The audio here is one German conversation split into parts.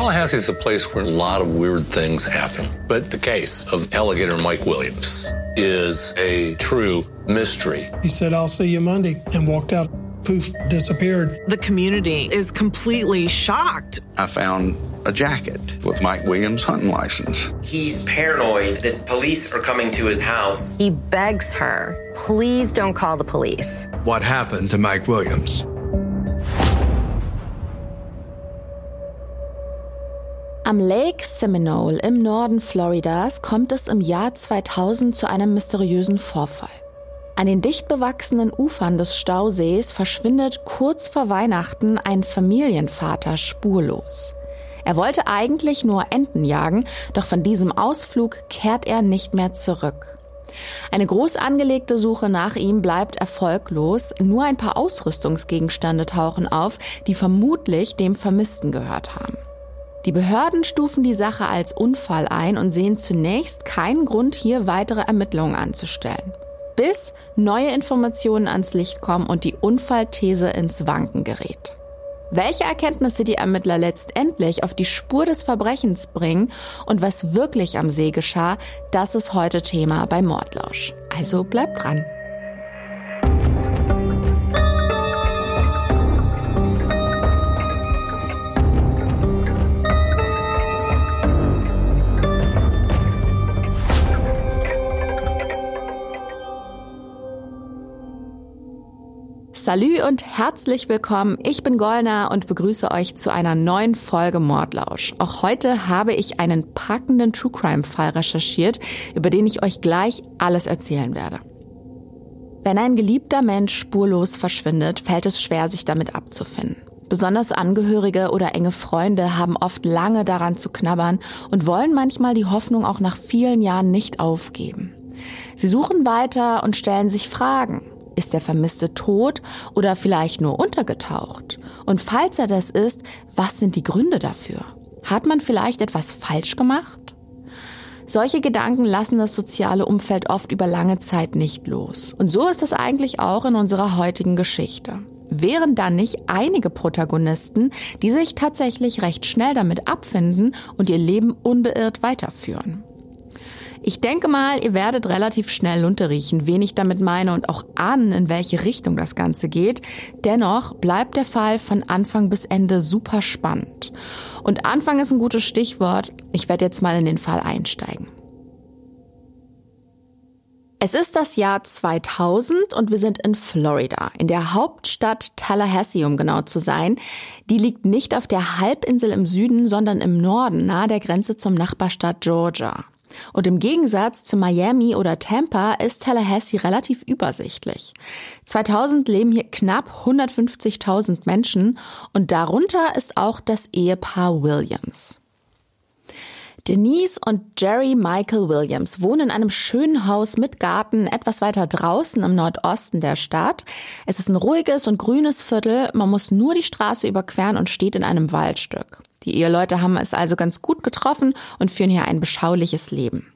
Tallahassee is a place where a lot of weird things happen. But the case of alligator Mike Williams is a true mystery. He said, I'll see you Monday, and walked out. Poof, disappeared. The community is completely shocked. I found a jacket with Mike Williams' hunting license. He's paranoid that police are coming to his house. He begs her, please don't call the police. What happened to Mike Williams? Am Lake Seminole im Norden Floridas kommt es im Jahr 2000 zu einem mysteriösen Vorfall. An den dicht bewachsenen Ufern des Stausees verschwindet kurz vor Weihnachten ein Familienvater spurlos. Er wollte eigentlich nur Enten jagen, doch von diesem Ausflug kehrt er nicht mehr zurück. Eine groß angelegte Suche nach ihm bleibt erfolglos, nur ein paar Ausrüstungsgegenstände tauchen auf, die vermutlich dem Vermissten gehört haben. Die Behörden stufen die Sache als Unfall ein und sehen zunächst keinen Grund, hier weitere Ermittlungen anzustellen. Bis neue Informationen ans Licht kommen und die Unfallthese ins Wanken gerät. Welche Erkenntnisse die Ermittler letztendlich auf die Spur des Verbrechens bringen und was wirklich am See geschah, das ist heute Thema bei Mordlausch. Also bleibt dran. Salü und herzlich willkommen. Ich bin Golna und begrüße euch zu einer neuen Folge Mordlausch. Auch heute habe ich einen packenden True Crime Fall recherchiert, über den ich euch gleich alles erzählen werde. Wenn ein geliebter Mensch spurlos verschwindet, fällt es schwer, sich damit abzufinden. Besonders Angehörige oder enge Freunde haben oft lange daran zu knabbern und wollen manchmal die Hoffnung auch nach vielen Jahren nicht aufgeben. Sie suchen weiter und stellen sich Fragen. Ist der Vermisste tot oder vielleicht nur untergetaucht? Und falls er das ist, was sind die Gründe dafür? Hat man vielleicht etwas falsch gemacht? Solche Gedanken lassen das soziale Umfeld oft über lange Zeit nicht los. Und so ist es eigentlich auch in unserer heutigen Geschichte. Wären da nicht einige Protagonisten, die sich tatsächlich recht schnell damit abfinden und ihr Leben unbeirrt weiterführen? Ich denke mal, ihr werdet relativ schnell unterriechen, wen ich damit meine und auch ahnen, in welche Richtung das Ganze geht. Dennoch bleibt der Fall von Anfang bis Ende super spannend. Und Anfang ist ein gutes Stichwort. Ich werde jetzt mal in den Fall einsteigen. Es ist das Jahr 2000 und wir sind in Florida, in der Hauptstadt Tallahassee, um genau zu sein. Die liegt nicht auf der Halbinsel im Süden, sondern im Norden, nahe der Grenze zum Nachbarstaat Georgia. Und im Gegensatz zu Miami oder Tampa ist Tallahassee relativ übersichtlich. 2000 leben hier knapp 150.000 Menschen und darunter ist auch das Ehepaar Williams. Denise und Jerry Michael Williams wohnen in einem schönen Haus mit Garten etwas weiter draußen im Nordosten der Stadt. Es ist ein ruhiges und grünes Viertel. Man muss nur die Straße überqueren und steht in einem Waldstück. Die Eheleute haben es also ganz gut getroffen und führen hier ein beschauliches Leben.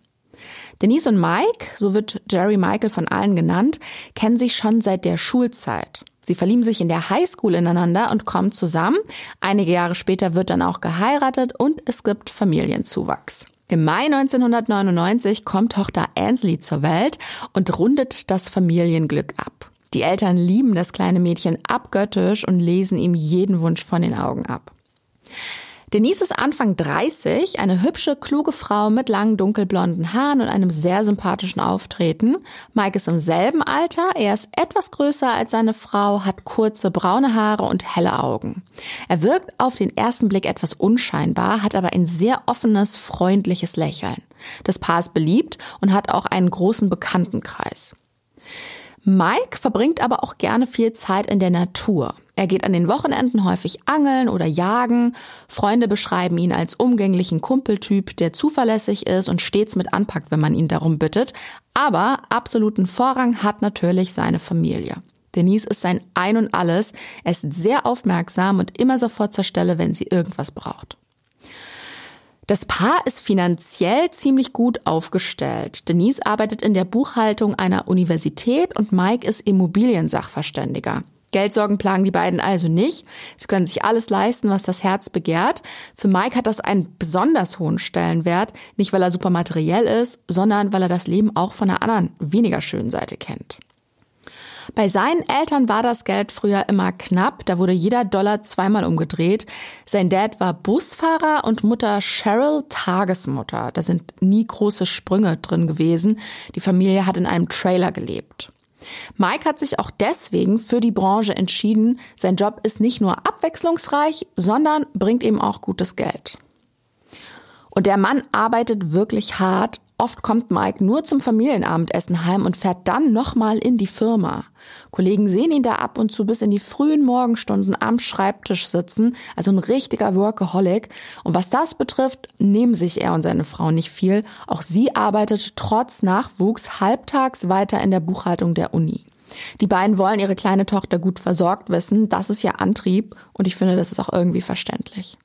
Denise und Mike, so wird Jerry Michael von allen genannt, kennen sich schon seit der Schulzeit. Sie verlieben sich in der Highschool ineinander und kommen zusammen. Einige Jahre später wird dann auch geheiratet und es gibt Familienzuwachs. Im Mai 1999 kommt Tochter Ansley zur Welt und rundet das Familienglück ab. Die Eltern lieben das kleine Mädchen abgöttisch und lesen ihm jeden Wunsch von den Augen ab. Denise ist Anfang 30, eine hübsche, kluge Frau mit langen dunkelblonden Haaren und einem sehr sympathischen Auftreten. Mike ist im selben Alter, er ist etwas größer als seine Frau, hat kurze braune Haare und helle Augen. Er wirkt auf den ersten Blick etwas unscheinbar, hat aber ein sehr offenes, freundliches Lächeln. Das Paar ist beliebt und hat auch einen großen Bekanntenkreis. Mike verbringt aber auch gerne viel Zeit in der Natur. Er geht an den Wochenenden häufig angeln oder jagen. Freunde beschreiben ihn als umgänglichen Kumpeltyp, der zuverlässig ist und stets mit anpackt, wenn man ihn darum bittet. Aber absoluten Vorrang hat natürlich seine Familie. Denise ist sein Ein und Alles. Er ist sehr aufmerksam und immer sofort zur Stelle, wenn sie irgendwas braucht. Das Paar ist finanziell ziemlich gut aufgestellt. Denise arbeitet in der Buchhaltung einer Universität und Mike ist Immobiliensachverständiger. Geldsorgen plagen die beiden also nicht. Sie können sich alles leisten, was das Herz begehrt. Für Mike hat das einen besonders hohen Stellenwert, nicht weil er super materiell ist, sondern weil er das Leben auch von einer anderen, weniger schönen Seite kennt. Bei seinen Eltern war das Geld früher immer knapp, da wurde jeder Dollar zweimal umgedreht. Sein Dad war Busfahrer und Mutter Cheryl Tagesmutter. Da sind nie große Sprünge drin gewesen. Die Familie hat in einem Trailer gelebt. Mike hat sich auch deswegen für die Branche entschieden. Sein Job ist nicht nur abwechslungsreich, sondern bringt ihm auch gutes Geld. Und der Mann arbeitet wirklich hart. Oft kommt Mike nur zum Familienabendessen heim und fährt dann nochmal in die Firma. Kollegen sehen ihn da ab und zu bis in die frühen Morgenstunden am Schreibtisch sitzen, also ein richtiger Workaholic. Und was das betrifft, nehmen sich er und seine Frau nicht viel. Auch sie arbeitet trotz Nachwuchs halbtags weiter in der Buchhaltung der Uni. Die beiden wollen ihre kleine Tochter gut versorgt wissen. Das ist ihr Antrieb und ich finde, das ist auch irgendwie verständlich.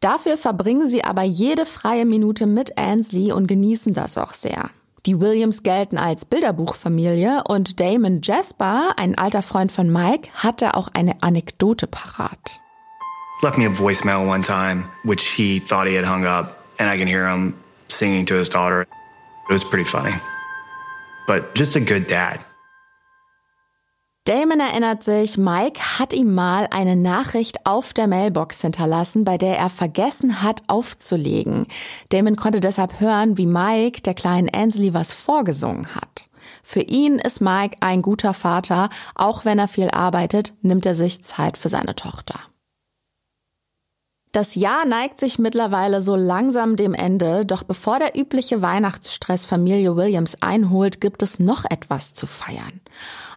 Dafür verbringen sie aber jede freie Minute mit Ansley und genießen das auch sehr. Die Williams gelten als Bilderbuchfamilie und Damon Jasper, ein alter Freund von Mike, hatte auch eine Anekdote parat. Left me a voicemail one time, which he thought he had hung up, and I can hear him singing to his daughter. It was pretty funny. But just a good dad. Damon erinnert sich, Mike hat ihm mal eine Nachricht auf der Mailbox hinterlassen, bei der er vergessen hat aufzulegen. Damon konnte deshalb hören, wie Mike der kleinen Ansley was vorgesungen hat. Für ihn ist Mike ein guter Vater, auch wenn er viel arbeitet, nimmt er sich Zeit für seine Tochter. Das Jahr neigt sich mittlerweile so langsam dem Ende, doch bevor der übliche Weihnachtsstress Familie Williams einholt, gibt es noch etwas zu feiern.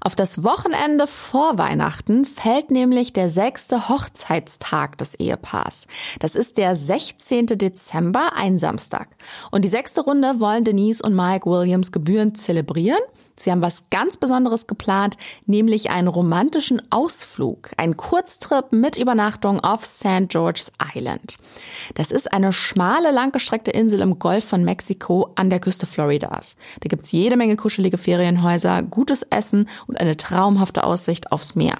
Auf das Wochenende vor Weihnachten fällt nämlich der sechste Hochzeitstag des Ehepaars. Das ist der 16. Dezember, ein Samstag. Und die sechste Runde wollen Denise und Mike Williams gebührend zelebrieren. Sie haben was ganz Besonderes geplant, nämlich einen romantischen Ausflug, einen Kurztrip mit Übernachtung auf St. George's Island. Das ist eine schmale, langgestreckte Insel im Golf von Mexiko an der Küste Floridas. Da gibt's jede Menge kuschelige Ferienhäuser, gutes Essen und eine traumhafte Aussicht aufs Meer.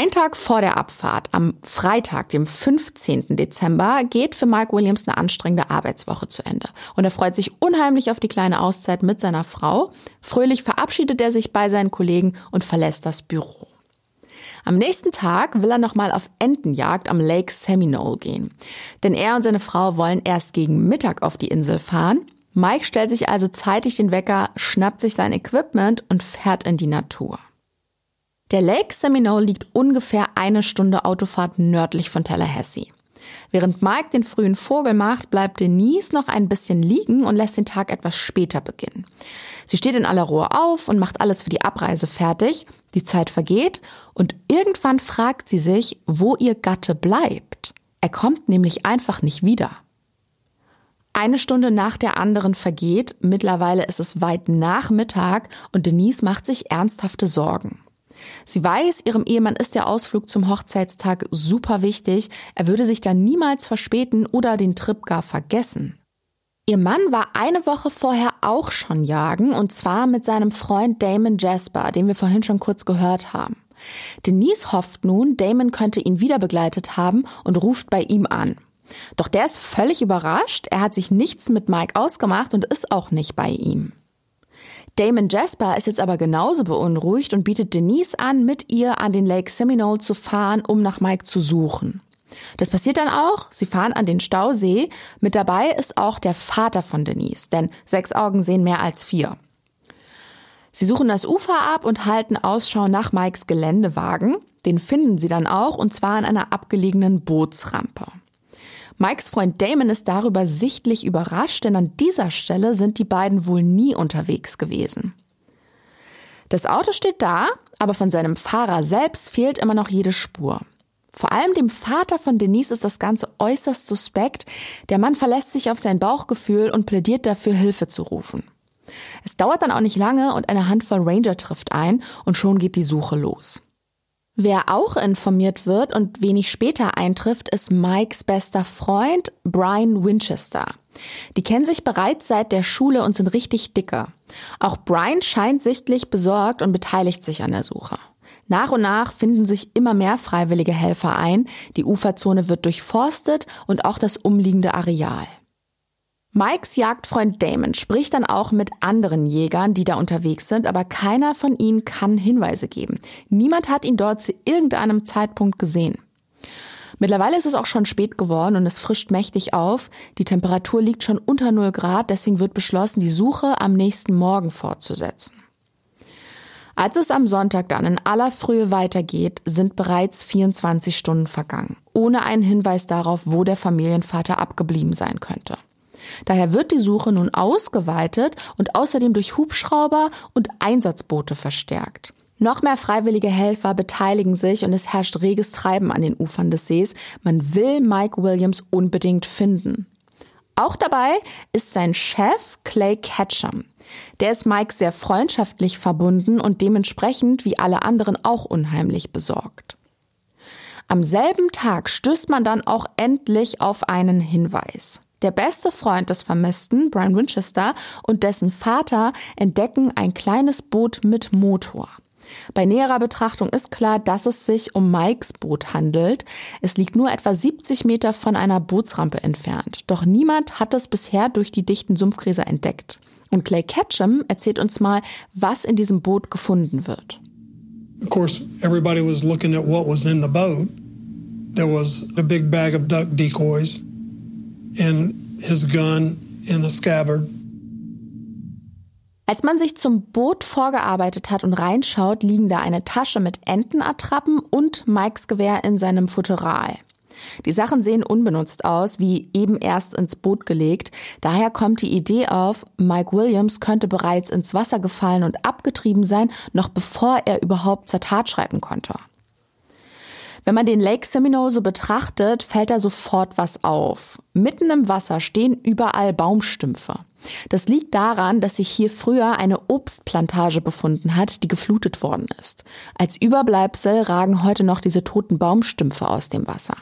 Ein Tag vor der Abfahrt, am Freitag, dem 15. Dezember, geht für Mike Williams eine anstrengende Arbeitswoche zu Ende. Und er freut sich unheimlich auf die kleine Auszeit mit seiner Frau. Fröhlich verabschiedet er sich bei seinen Kollegen und verlässt das Büro. Am nächsten Tag will er nochmal auf Entenjagd am Lake Seminole gehen. Denn er und seine Frau wollen erst gegen Mittag auf die Insel fahren. Mike stellt sich also zeitig den Wecker, schnappt sich sein Equipment und fährt in die Natur. Der Lake Seminole liegt ungefähr eine Stunde Autofahrt nördlich von Tallahassee. Während Mike den frühen Vogel macht, bleibt Denise noch ein bisschen liegen und lässt den Tag etwas später beginnen. Sie steht in aller Ruhe auf und macht alles für die Abreise fertig. Die Zeit vergeht und irgendwann fragt sie sich, wo ihr Gatte bleibt. Er kommt nämlich einfach nicht wieder. Eine Stunde nach der anderen vergeht, mittlerweile ist es weit nach Mittag und Denise macht sich ernsthafte Sorgen. Sie weiß, ihrem Ehemann ist der Ausflug zum Hochzeitstag super wichtig. Er würde sich da niemals verspäten oder den Trip gar vergessen. Ihr Mann war eine Woche vorher auch schon jagen und zwar mit seinem Freund Damon Jasper, den wir vorhin schon kurz gehört haben. Denise hofft nun, Damon könnte ihn wieder begleitet haben und ruft bei ihm an. Doch der ist völlig überrascht, er hat sich nichts mit Mike ausgemacht und ist auch nicht bei ihm. Damon Jasper ist jetzt aber genauso beunruhigt und bietet Denise an, mit ihr an den Lake Seminole zu fahren, um nach Mike zu suchen. Das passiert dann auch. Sie fahren an den Stausee. Mit dabei ist auch der Vater von Denise, denn sechs Augen sehen mehr als vier. Sie suchen das Ufer ab und halten Ausschau nach Mikes Geländewagen. Den finden sie dann auch, und zwar an einer abgelegenen Bootsrampe. Mikes Freund Damon ist darüber sichtlich überrascht, denn an dieser Stelle sind die beiden wohl nie unterwegs gewesen. Das Auto steht da, aber von seinem Fahrer selbst fehlt immer noch jede Spur. Vor allem dem Vater von Denise ist das Ganze äußerst suspekt. Der Mann verlässt sich auf sein Bauchgefühl und plädiert dafür, Hilfe zu rufen. Es dauert dann auch nicht lange und eine Handvoll Ranger trifft ein und schon geht die Suche los. Wer auch informiert wird und wenig später eintrifft, ist Mikes bester Freund Brian Winchester. Die kennen sich bereits seit der Schule und sind richtig dicke. Auch Brian scheint sichtlich besorgt und beteiligt sich an der Suche. Nach und nach finden sich immer mehr freiwillige Helfer ein, die Uferzone wird durchforstet und auch das umliegende Areal. Mikes Jagdfreund Damon spricht dann auch mit anderen Jägern, die da unterwegs sind, aber keiner von ihnen kann Hinweise geben. Niemand hat ihn dort zu irgendeinem Zeitpunkt gesehen. Mittlerweile ist es auch schon spät geworden und es frischt mächtig auf. Die Temperatur liegt schon unter 0 Grad, deswegen wird beschlossen, die Suche am nächsten Morgen fortzusetzen. Als es am Sonntag dann in aller Frühe weitergeht, sind bereits 24 Stunden vergangen, ohne einen Hinweis darauf, wo der Familienvater abgeblieben sein könnte. Daher wird die Suche nun ausgeweitet und außerdem durch Hubschrauber und Einsatzboote verstärkt. Noch mehr freiwillige Helfer beteiligen sich und es herrscht reges Treiben an den Ufern des Sees. Man will Mike Williams unbedingt finden. Auch dabei ist sein Chef Clay Ketchum. Der ist Mike sehr freundschaftlich verbunden und dementsprechend wie alle anderen auch unheimlich besorgt. Am selben Tag stößt man dann auch endlich auf einen Hinweis. Der beste Freund des Vermissten, Brian Winchester, und dessen Vater entdecken ein kleines Boot mit Motor. Bei näherer Betrachtung ist klar, dass es sich um Mikes Boot handelt. Es liegt nur etwa 70 Meter von einer Bootsrampe entfernt. Doch niemand hat es bisher durch die dichten Sumpfgräser entdeckt. Und Clay Ketchum erzählt uns mal, was in diesem Boot gefunden wird. Of course, everybody was looking at what was in the boat. There was a big bag of duck decoys and his gun in the scabbard. Als man sich zum Boot vorgearbeitet hat und reinschaut, liegen da eine Tasche mit Entenattrappen und Mikes Gewehr in seinem Futteral. Die Sachen sehen unbenutzt aus, wie eben erst ins Boot gelegt. Daher kommt die Idee auf, Mike Williams könnte bereits ins Wasser gefallen und abgetrieben sein, noch bevor er überhaupt zur Tat schreiten konnte. Wenn man den Lake Seminole so betrachtet, fällt da sofort was auf. Mitten im Wasser stehen überall Baumstümpfe. Das liegt daran, dass sich hier früher eine Obstplantage befunden hat, die geflutet worden ist. Als Überbleibsel ragen heute noch diese toten Baumstümpfe aus dem Wasser.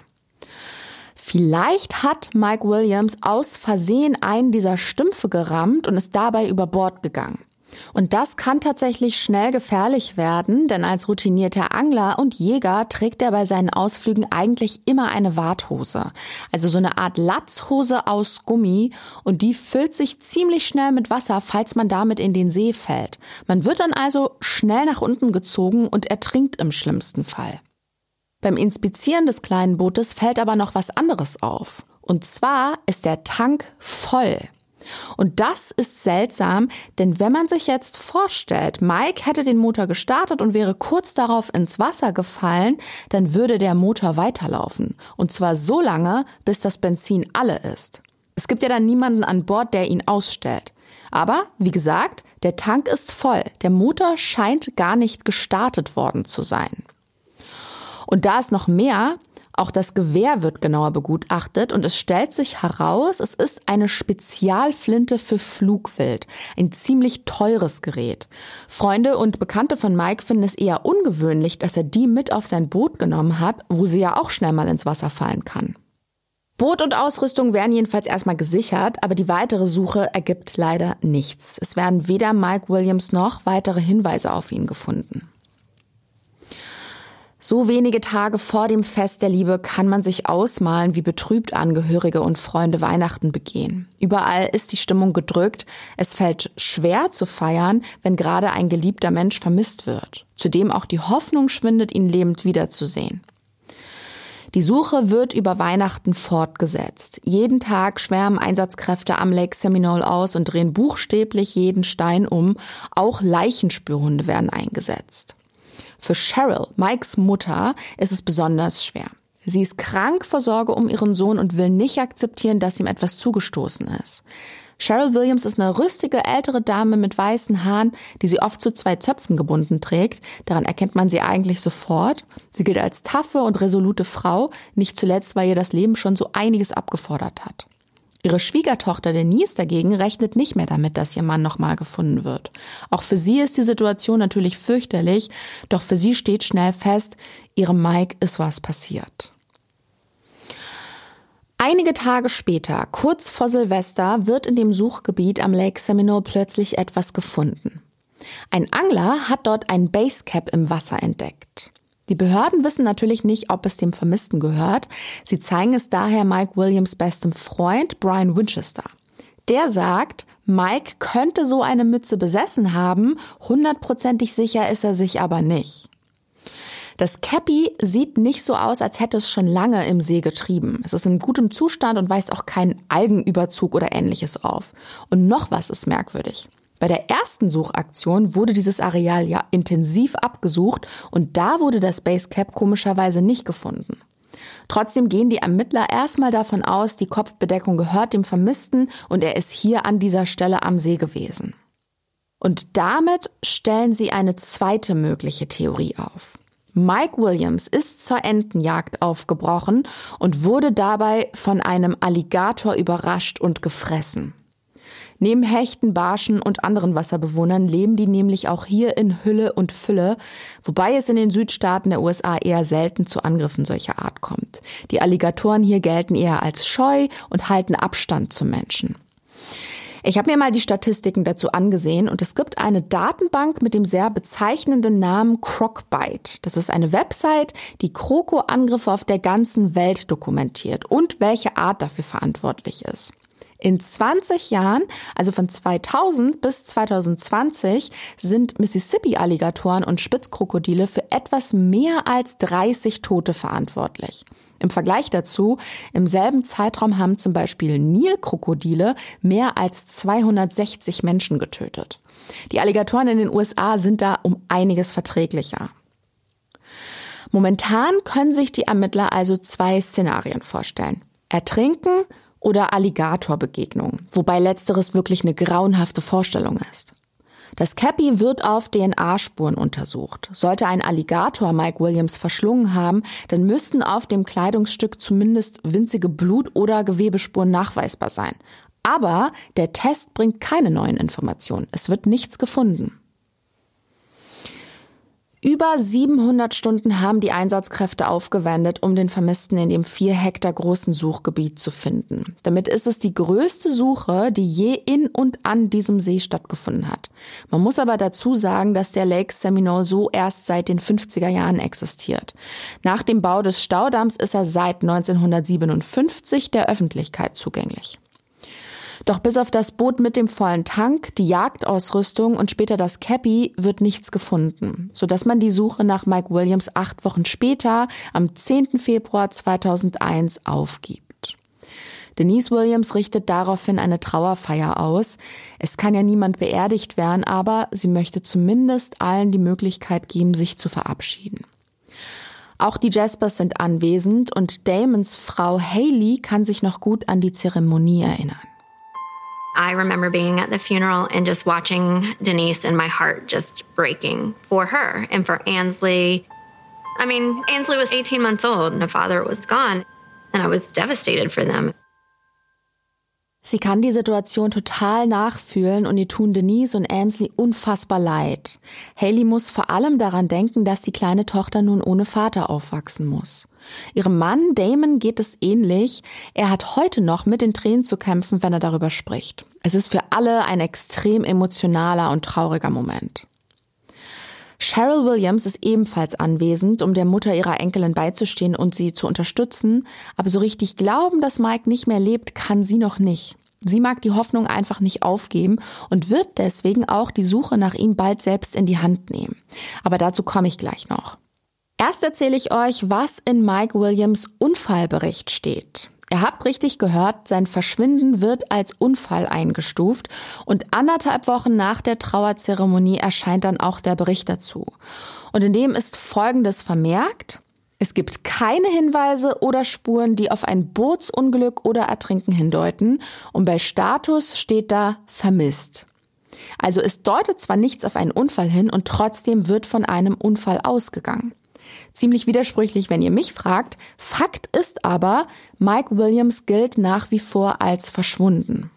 Vielleicht hat Mike Williams aus Versehen einen dieser Stümpfe gerammt und ist dabei über Bord gegangen. Und das kann tatsächlich schnell gefährlich werden, denn als routinierter Angler und Jäger trägt er bei seinen Ausflügen eigentlich immer eine Warthose. Also so eine Art Latzhose aus Gummi und die füllt sich ziemlich schnell mit Wasser, falls man damit in den See fällt. Man wird dann also schnell nach unten gezogen und ertrinkt im schlimmsten Fall. Beim Inspizieren des kleinen Bootes fällt aber noch was anderes auf. Und zwar ist der Tank voll. Und das ist seltsam, denn wenn man sich jetzt vorstellt, Mike hätte den Motor gestartet und wäre kurz darauf ins Wasser gefallen, dann würde der Motor weiterlaufen. Und zwar so lange, bis das Benzin alle ist. Es gibt ja dann niemanden an Bord, der ihn ausstellt. Aber, wie gesagt, der Tank ist voll. Der Motor scheint gar nicht gestartet worden zu sein. Und da ist noch mehr, auch das Gewehr wird genauer begutachtet und es stellt sich heraus, es ist eine Spezialflinte für Flugwild. Ein ziemlich teures Gerät. Freunde und Bekannte von Mike finden es eher ungewöhnlich, dass er die mit auf sein Boot genommen hat, wo sie ja auch schnell mal ins Wasser fallen kann. Boot und Ausrüstung werden jedenfalls erstmal gesichert, aber die weitere Suche ergibt leider nichts. Es werden weder Mike Williams noch weitere Hinweise auf ihn gefunden. So wenige Tage vor dem Fest der Liebe kann man sich ausmalen, wie betrübt Angehörige und Freunde Weihnachten begehen. Überall ist die Stimmung gedrückt. Es fällt schwer zu feiern, wenn gerade ein geliebter Mensch vermisst wird. Zudem auch die Hoffnung schwindet, ihn lebend wiederzusehen. Die Suche wird über Weihnachten fortgesetzt. Jeden Tag schwärmen Einsatzkräfte am Lake Seminole aus und drehen buchstäblich jeden Stein um. Auch Leichenspürhunde werden eingesetzt. Für Cheryl, Mikes Mutter, ist es besonders schwer. Sie ist krank vor Sorge um ihren Sohn und will nicht akzeptieren, dass ihm etwas zugestoßen ist. Cheryl Williams ist eine rüstige ältere Dame mit weißen Haaren, die sie oft zu zwei Zöpfen gebunden trägt. Daran erkennt man sie eigentlich sofort. Sie gilt als taffe und resolute Frau, nicht zuletzt, weil ihr das Leben schon so einiges abgefordert hat. Ihre Schwiegertochter Denise dagegen rechnet nicht mehr damit, dass ihr Mann nochmal gefunden wird. Auch für sie ist die Situation natürlich fürchterlich, doch für sie steht schnell fest, ihrem Mike ist was passiert. Einige Tage später, kurz vor Silvester, wird in dem Suchgebiet am Lake Seminole plötzlich etwas gefunden. Ein Angler hat dort ein Basecap im Wasser entdeckt. Die Behörden wissen natürlich nicht, ob es dem Vermissten gehört. Sie zeigen es daher Mike Williams bestem Freund Brian Winchester. Der sagt, Mike könnte so eine Mütze besessen haben, hundertprozentig sicher ist er sich aber nicht. Das Cappy sieht nicht so aus, als hätte es schon lange im See getrieben. Es ist in gutem Zustand und weist auch keinen Algenüberzug oder ähnliches auf. Und noch was ist merkwürdig. Bei der ersten Suchaktion wurde dieses Areal ja intensiv abgesucht und da wurde das Basecap komischerweise nicht gefunden. Trotzdem gehen die Ermittler erstmal davon aus, die Kopfbedeckung gehört dem Vermissten und er ist hier an dieser Stelle am See gewesen. Und damit stellen sie eine zweite mögliche Theorie auf. Mike Williams ist zur Entenjagd aufgebrochen und wurde dabei von einem Alligator überrascht und gefressen. Neben Hechten, Barschen und anderen Wasserbewohnern leben die nämlich auch hier in Hülle und Fülle, wobei es in den Südstaaten der USA eher selten zu Angriffen solcher Art kommt. Die Alligatoren hier gelten eher als scheu und halten Abstand zum Menschen. Ich habe mir mal die Statistiken dazu angesehen und es gibt eine Datenbank mit dem sehr bezeichnenden Namen Crocbite. Das ist eine Website, die Kroko-Angriffe auf der ganzen Welt dokumentiert und welche Art dafür verantwortlich ist. In 20 Jahren, also von 2000 bis 2020, sind Mississippi-Alligatoren und Spitzkrokodile für etwas mehr als 30 Tote verantwortlich. Im Vergleich dazu, im selben Zeitraum haben zum Beispiel Nilkrokodile mehr als 260 Menschen getötet. Die Alligatoren in den USA sind da um einiges verträglicher. Momentan können sich die Ermittler also zwei Szenarien vorstellen. Ertrinken oder Alligatorbegegnung, wobei letzteres wirklich eine grauenhafte Vorstellung ist. Das Cappy wird auf DNA-Spuren untersucht. Sollte ein Alligator Mike Williams verschlungen haben, dann müssten auf dem Kleidungsstück zumindest winzige Blut- oder Gewebespuren nachweisbar sein. Aber der Test bringt keine neuen Informationen. Es wird nichts gefunden. Über 700 Stunden haben die Einsatzkräfte aufgewendet, um den Vermissten in dem vier Hektar großen Suchgebiet zu finden. Damit ist es die größte Suche, die je in und an diesem See stattgefunden hat. Man muss aber dazu sagen, dass der Lake Seminole so erst seit den 50er Jahren existiert. Nach dem Bau des Staudamms ist er seit 1957 der Öffentlichkeit zugänglich. Doch bis auf das Boot mit dem vollen Tank, die Jagdausrüstung und später das Cappy wird nichts gefunden, sodass man die Suche nach Mike Williams acht Wochen später, am 10. Februar 2001, aufgibt. Denise Williams richtet daraufhin eine Trauerfeier aus. Es kann ja niemand beerdigt werden, aber sie möchte zumindest allen die Möglichkeit geben, sich zu verabschieden. Auch die Jaspers sind anwesend und Damons Frau Haley kann sich noch gut an die Zeremonie erinnern. I remember being at the funeral and just watching Denise and my heart just breaking for her and for Ansley. I mean, Ansley was 18 months old and her father was gone, and I was devastated for them. Sie kann die Situation total nachfühlen und ihr tun Denise und Ansley unfassbar leid. Haley muss vor allem daran denken, dass die kleine Tochter nun ohne Vater aufwachsen muss. Ihrem Mann Damon geht es ähnlich. Er hat heute noch mit den Tränen zu kämpfen, wenn er darüber spricht. Es ist für alle ein extrem emotionaler und trauriger Moment. Cheryl Williams ist ebenfalls anwesend, um der Mutter ihrer Enkelin beizustehen und sie zu unterstützen, aber so richtig glauben, dass Mike nicht mehr lebt, kann sie noch nicht. Sie mag die Hoffnung einfach nicht aufgeben und wird deswegen auch die Suche nach ihm bald selbst in die Hand nehmen. Aber dazu komme ich gleich noch. Erst erzähle ich euch, was in Mike Williams Unfallbericht steht. Ihr habt richtig gehört, sein Verschwinden wird als Unfall eingestuft und anderthalb Wochen nach der Trauerzeremonie erscheint dann auch der Bericht dazu. Und in dem ist Folgendes vermerkt. Es gibt keine Hinweise oder Spuren, die auf ein Bootsunglück oder Ertrinken hindeuten und bei Status steht da vermisst. Also es deutet zwar nichts auf einen Unfall hin und trotzdem wird von einem Unfall ausgegangen. Ziemlich widersprüchlich, wenn ihr mich fragt. Fakt ist aber, Mike Williams gilt nach wie vor als verschwunden.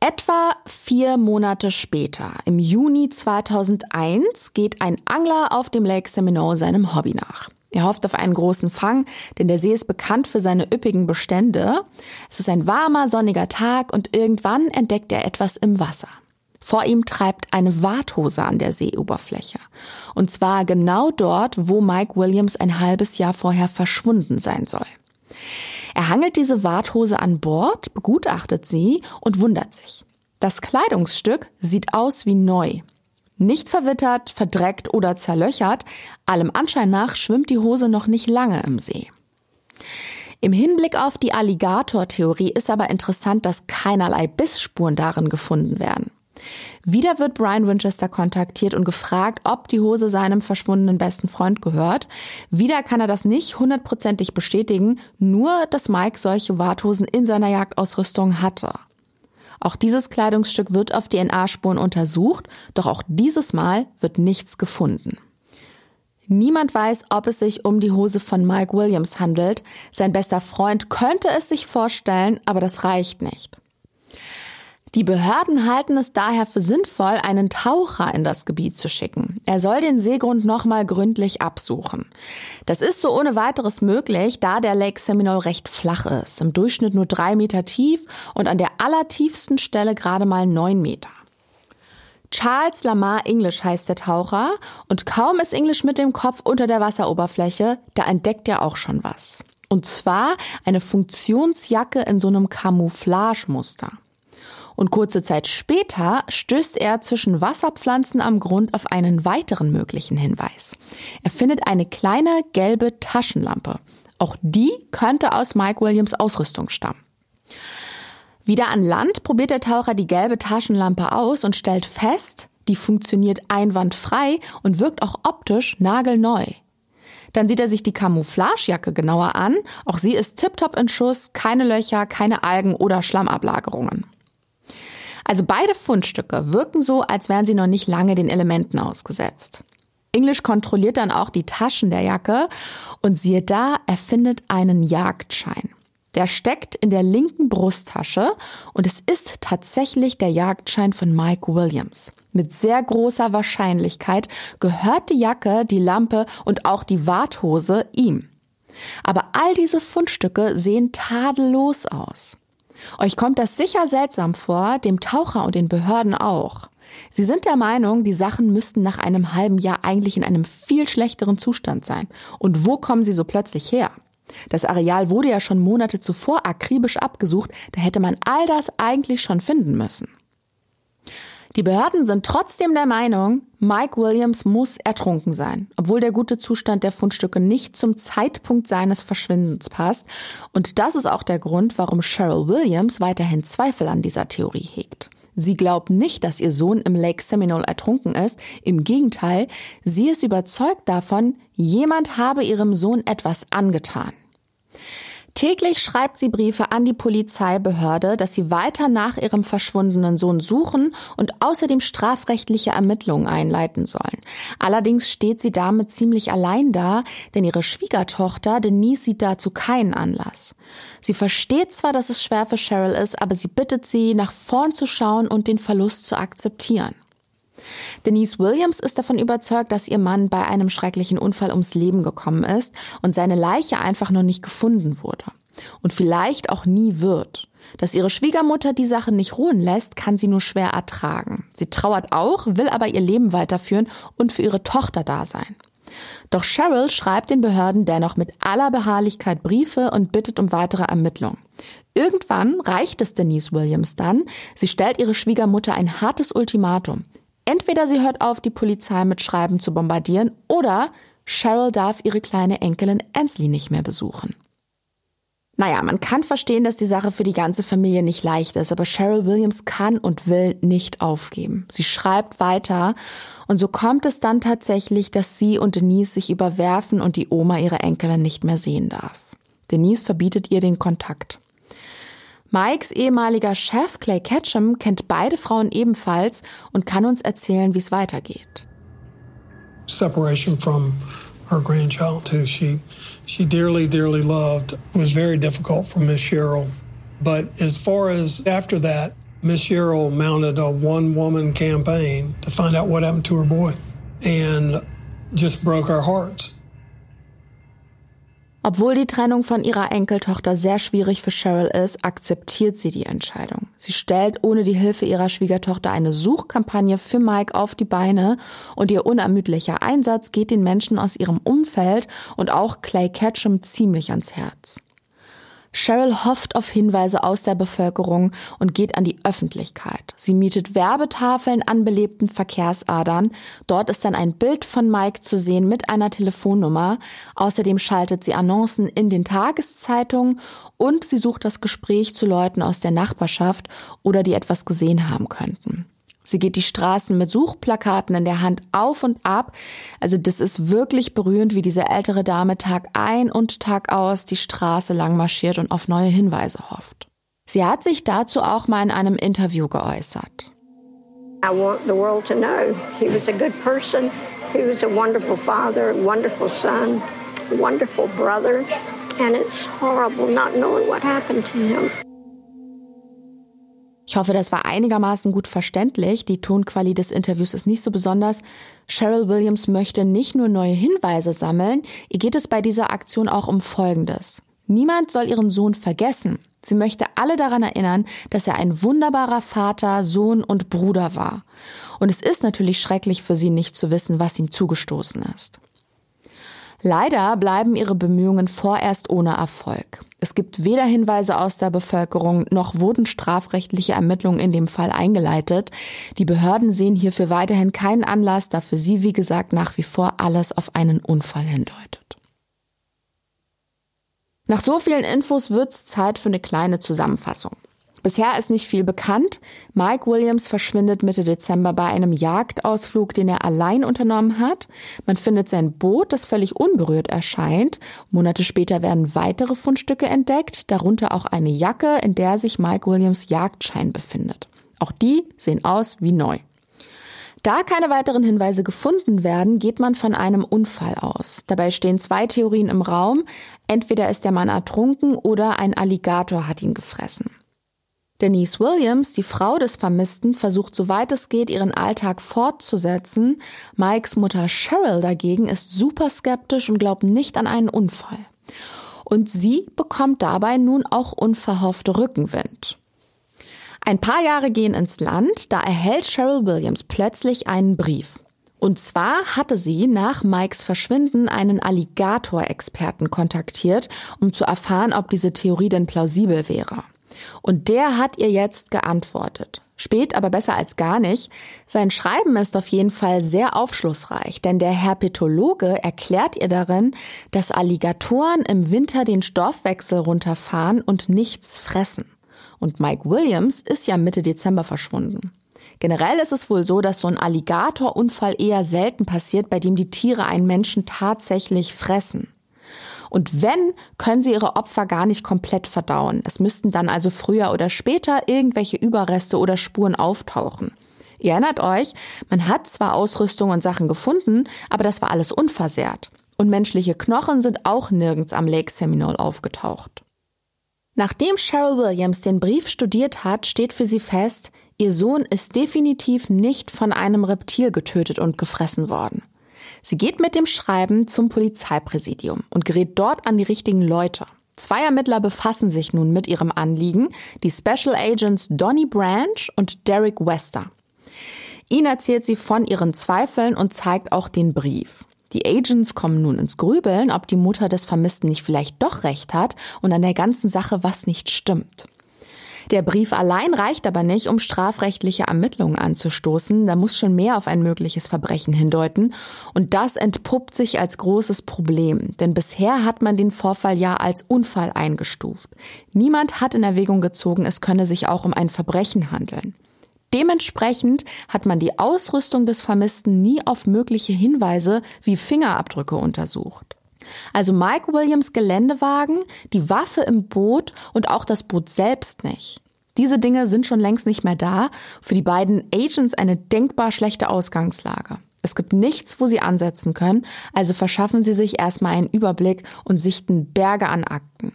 Etwa vier Monate später, im Juni 2001, geht ein Angler auf dem Lake Seminole seinem Hobby nach. Er hofft auf einen großen Fang, denn der See ist bekannt für seine üppigen Bestände. Es ist ein warmer, sonniger Tag und irgendwann entdeckt er etwas im Wasser. Vor ihm treibt eine Warthose an der Seeoberfläche. Und zwar genau dort, wo Mike Williams ein halbes Jahr vorher verschwunden sein soll. Er hangelt diese Warthose an Bord, begutachtet sie und wundert sich. Das Kleidungsstück sieht aus wie neu. Nicht verwittert, verdreckt oder zerlöchert, allem Anschein nach schwimmt die Hose noch nicht lange im See. Im Hinblick auf die Alligator-Theorie ist aber interessant, dass keinerlei Bissspuren darin gefunden werden. Wieder wird Brian Winchester kontaktiert und gefragt, ob die Hose seinem verschwundenen besten Freund gehört. Wieder kann er das nicht hundertprozentig bestätigen, nur dass Mike solche Warthosen in seiner Jagdausrüstung hatte. Auch dieses Kleidungsstück wird auf DNA-Spuren untersucht, doch auch dieses Mal wird nichts gefunden. Niemand weiß, ob es sich um die Hose von Mike Williams handelt. Sein bester Freund könnte es sich vorstellen, aber das reicht nicht. Die Behörden halten es daher für sinnvoll, einen Taucher in das Gebiet zu schicken. Er soll den Seegrund nochmal gründlich absuchen. Das ist so ohne weiteres möglich, da der Lake Seminole recht flach ist, im Durchschnitt nur drei Meter tief und an der allertiefsten Stelle gerade mal neun Meter. Charles Lamar English heißt der Taucher und kaum ist English mit dem Kopf unter der Wasseroberfläche, da entdeckt er auch schon was. Und zwar eine Funktionsjacke in so einem Camouflagemuster. Und kurze Zeit später stößt er zwischen Wasserpflanzen am Grund auf einen weiteren möglichen Hinweis. Er findet eine kleine gelbe Taschenlampe. Auch die könnte aus Mike Williams Ausrüstung stammen. Wieder an Land probiert der Taucher die gelbe Taschenlampe aus und stellt fest, die funktioniert einwandfrei und wirkt auch optisch nagelneu. Dann sieht er sich die Camouflagejacke genauer an. Auch sie ist tiptop in Schuss, keine Löcher, keine Algen oder Schlammablagerungen. Also beide Fundstücke wirken so, als wären sie noch nicht lange den Elementen ausgesetzt. English kontrolliert dann auch die Taschen der Jacke und siehe da, er findet einen Jagdschein. Der steckt in der linken Brusttasche und es ist tatsächlich der Jagdschein von Mike Williams. Mit sehr großer Wahrscheinlichkeit gehört die Jacke, die Lampe und auch die Warthose ihm. Aber all diese Fundstücke sehen tadellos aus. Euch kommt das sicher seltsam vor, dem Taucher und den Behörden auch. Sie sind der Meinung, die Sachen müssten nach einem halben Jahr eigentlich in einem viel schlechteren Zustand sein. Und wo kommen sie so plötzlich her? Das Areal wurde ja schon Monate zuvor akribisch abgesucht, da hätte man all das eigentlich schon finden müssen. Die Behörden sind trotzdem der Meinung, Mike Williams muss ertrunken sein, obwohl der gute Zustand der Fundstücke nicht zum Zeitpunkt seines Verschwindens passt. Und das ist auch der Grund, warum Cheryl Williams weiterhin Zweifel an dieser Theorie hegt. Sie glaubt nicht, dass ihr Sohn im Lake Seminole ertrunken ist. Im Gegenteil, sie ist überzeugt davon, jemand habe ihrem Sohn etwas angetan. Täglich schreibt sie Briefe an die Polizeibehörde, dass sie weiter nach ihrem verschwundenen Sohn suchen und außerdem strafrechtliche Ermittlungen einleiten sollen. Allerdings steht sie damit ziemlich allein da, denn ihre Schwiegertochter Denise sieht dazu keinen Anlass. Sie versteht zwar, dass es schwer für Cheryl ist, aber sie bittet sie, nach vorn zu schauen und den Verlust zu akzeptieren. Denise Williams ist davon überzeugt, dass ihr Mann bei einem schrecklichen Unfall ums Leben gekommen ist und seine Leiche einfach noch nicht gefunden wurde. Und vielleicht auch nie wird. Dass ihre Schwiegermutter die Sache nicht ruhen lässt, kann sie nur schwer ertragen. Sie trauert auch, will aber ihr Leben weiterführen und für ihre Tochter da sein. Doch Cheryl schreibt den Behörden dennoch mit aller Beharrlichkeit Briefe und bittet um weitere Ermittlungen. Irgendwann reicht es Denise Williams dann. Sie stellt ihre Schwiegermutter ein hartes Ultimatum. Entweder sie hört auf, die Polizei mit Schreiben zu bombardieren, oder Cheryl darf ihre kleine Enkelin Ansley nicht mehr besuchen. Naja, man kann verstehen, dass die Sache für die ganze Familie nicht leicht ist, aber Cheryl Williams kann und will nicht aufgeben. Sie schreibt weiter und so kommt es dann tatsächlich, dass sie und Denise sich überwerfen und die Oma ihre Enkelin nicht mehr sehen darf. Denise verbietet ihr den Kontakt. Mikes ehemaliger Chef Clay Ketchum kennt beide Frauen ebenfalls und kann uns erzählen, wie es weitergeht. Separation from her grandchild who she she dearly dearly loved was very difficult for Miss Cheryl. But as far as after that, Miss Cheryl mounted a one woman campaign to find out what happened to her boy and just broke our hearts. Obwohl die Trennung von ihrer Enkeltochter sehr schwierig für Cheryl ist, akzeptiert sie die Entscheidung. Sie stellt ohne die Hilfe ihrer Schwiegertochter eine Suchkampagne für Mike auf die Beine und ihr unermüdlicher Einsatz geht den Menschen aus ihrem Umfeld und auch Clay Ketchum ziemlich ans Herz. Cheryl hofft auf Hinweise aus der Bevölkerung und geht an die Öffentlichkeit. Sie mietet Werbetafeln an belebten Verkehrsadern. Dort ist dann ein Bild von Mike zu sehen mit einer Telefonnummer. Außerdem schaltet sie Annoncen in den Tageszeitungen und sie sucht das Gespräch zu Leuten aus der Nachbarschaft oder die etwas gesehen haben könnten. Sie geht die Straßen mit Suchplakaten in der Hand auf und ab. Also das ist wirklich berührend, wie diese ältere Dame Tag ein und Tag aus die Straße lang marschiert und auf neue Hinweise hofft. Sie hat sich dazu auch mal in einem Interview geäußert. I want the world to know he was a good person, he was a wonderful father, wonderful son, wonderful brother, and it's horrible not knowing what happened to him. Ich hoffe, das war einigermaßen gut verständlich. Die Tonqualität des Interviews ist nicht so besonders. Cheryl Williams möchte nicht nur neue Hinweise sammeln, ihr geht es bei dieser Aktion auch um Folgendes. Niemand soll ihren Sohn vergessen. Sie möchte alle daran erinnern, dass er ein wunderbarer Vater, Sohn und Bruder war. Und es ist natürlich schrecklich für sie nicht zu wissen, was ihm zugestoßen ist. Leider bleiben ihre Bemühungen vorerst ohne Erfolg. Es gibt weder Hinweise aus der Bevölkerung noch wurden strafrechtliche Ermittlungen in dem Fall eingeleitet. Die Behörden sehen hierfür weiterhin keinen Anlass, da für sie, wie gesagt, nach wie vor alles auf einen Unfall hindeutet. Nach so vielen Infos wird's Zeit für eine kleine Zusammenfassung. Bisher ist nicht viel bekannt. Mike Williams verschwindet Mitte Dezember bei einem Jagdausflug, den er allein unternommen hat. Man findet sein Boot, das völlig unberührt erscheint. Monate später werden weitere Fundstücke entdeckt, darunter auch eine Jacke, in der sich Mike Williams Jagdschein befindet. Auch die sehen aus wie neu. Da keine weiteren Hinweise gefunden werden, geht man von einem Unfall aus. Dabei stehen zwei Theorien im Raum. Entweder ist der Mann ertrunken oder ein Alligator hat ihn gefressen. Denise Williams, die Frau des Vermissten, versucht soweit es geht, ihren Alltag fortzusetzen. Mikes Mutter Cheryl dagegen ist super skeptisch und glaubt nicht an einen Unfall. Und sie bekommt dabei nun auch unverhofft Rückenwind. Ein paar Jahre gehen ins Land, da erhält Cheryl Williams plötzlich einen Brief. Und zwar hatte sie nach Mikes Verschwinden einen Alligator-Experten kontaktiert, um zu erfahren, ob diese Theorie denn plausibel wäre. Und der hat ihr jetzt geantwortet. Spät, aber besser als gar nicht. Sein Schreiben ist auf jeden Fall sehr aufschlussreich, denn der Herpetologe erklärt ihr darin, dass Alligatoren im Winter den Stoffwechsel runterfahren und nichts fressen. Und Mike Williams ist ja Mitte Dezember verschwunden. Generell ist es wohl so, dass so ein Alligatorunfall eher selten passiert, bei dem die Tiere einen Menschen tatsächlich fressen. Und wenn, können sie ihre Opfer gar nicht komplett verdauen. Es müssten dann also früher oder später irgendwelche Überreste oder Spuren auftauchen. Ihr erinnert euch, man hat zwar Ausrüstung und Sachen gefunden, aber das war alles unversehrt. Und menschliche Knochen sind auch nirgends am Lake Seminole aufgetaucht. Nachdem Cheryl Williams den Brief studiert hat, steht für sie fest, ihr Sohn ist definitiv nicht von einem Reptil getötet und gefressen worden. Sie geht mit dem Schreiben zum Polizeipräsidium und gerät dort an die richtigen Leute. Zwei Ermittler befassen sich nun mit ihrem Anliegen, die Special Agents Donny Branch und Derek Wester. Ihnen erzählt sie von ihren Zweifeln und zeigt auch den Brief. Die Agents kommen nun ins Grübeln, ob die Mutter des Vermissten nicht vielleicht doch recht hat und an der ganzen Sache was nicht stimmt. Der Brief allein reicht aber nicht, um strafrechtliche Ermittlungen anzustoßen. Da muss schon mehr auf ein mögliches Verbrechen hindeuten. Und das entpuppt sich als großes Problem. Denn bisher hat man den Vorfall ja als Unfall eingestuft. Niemand hat in Erwägung gezogen, es könne sich auch um ein Verbrechen handeln. Dementsprechend hat man die Ausrüstung des Vermissten nie auf mögliche Hinweise wie Fingerabdrücke untersucht. Also Mike Williams Geländewagen, die Waffe im Boot und auch das Boot selbst nicht. Diese Dinge sind schon längst nicht mehr da. Für die beiden Agents eine denkbar schlechte Ausgangslage. Es gibt nichts, wo sie ansetzen können, also verschaffen sie sich erstmal einen Überblick und sichten Berge an Akten.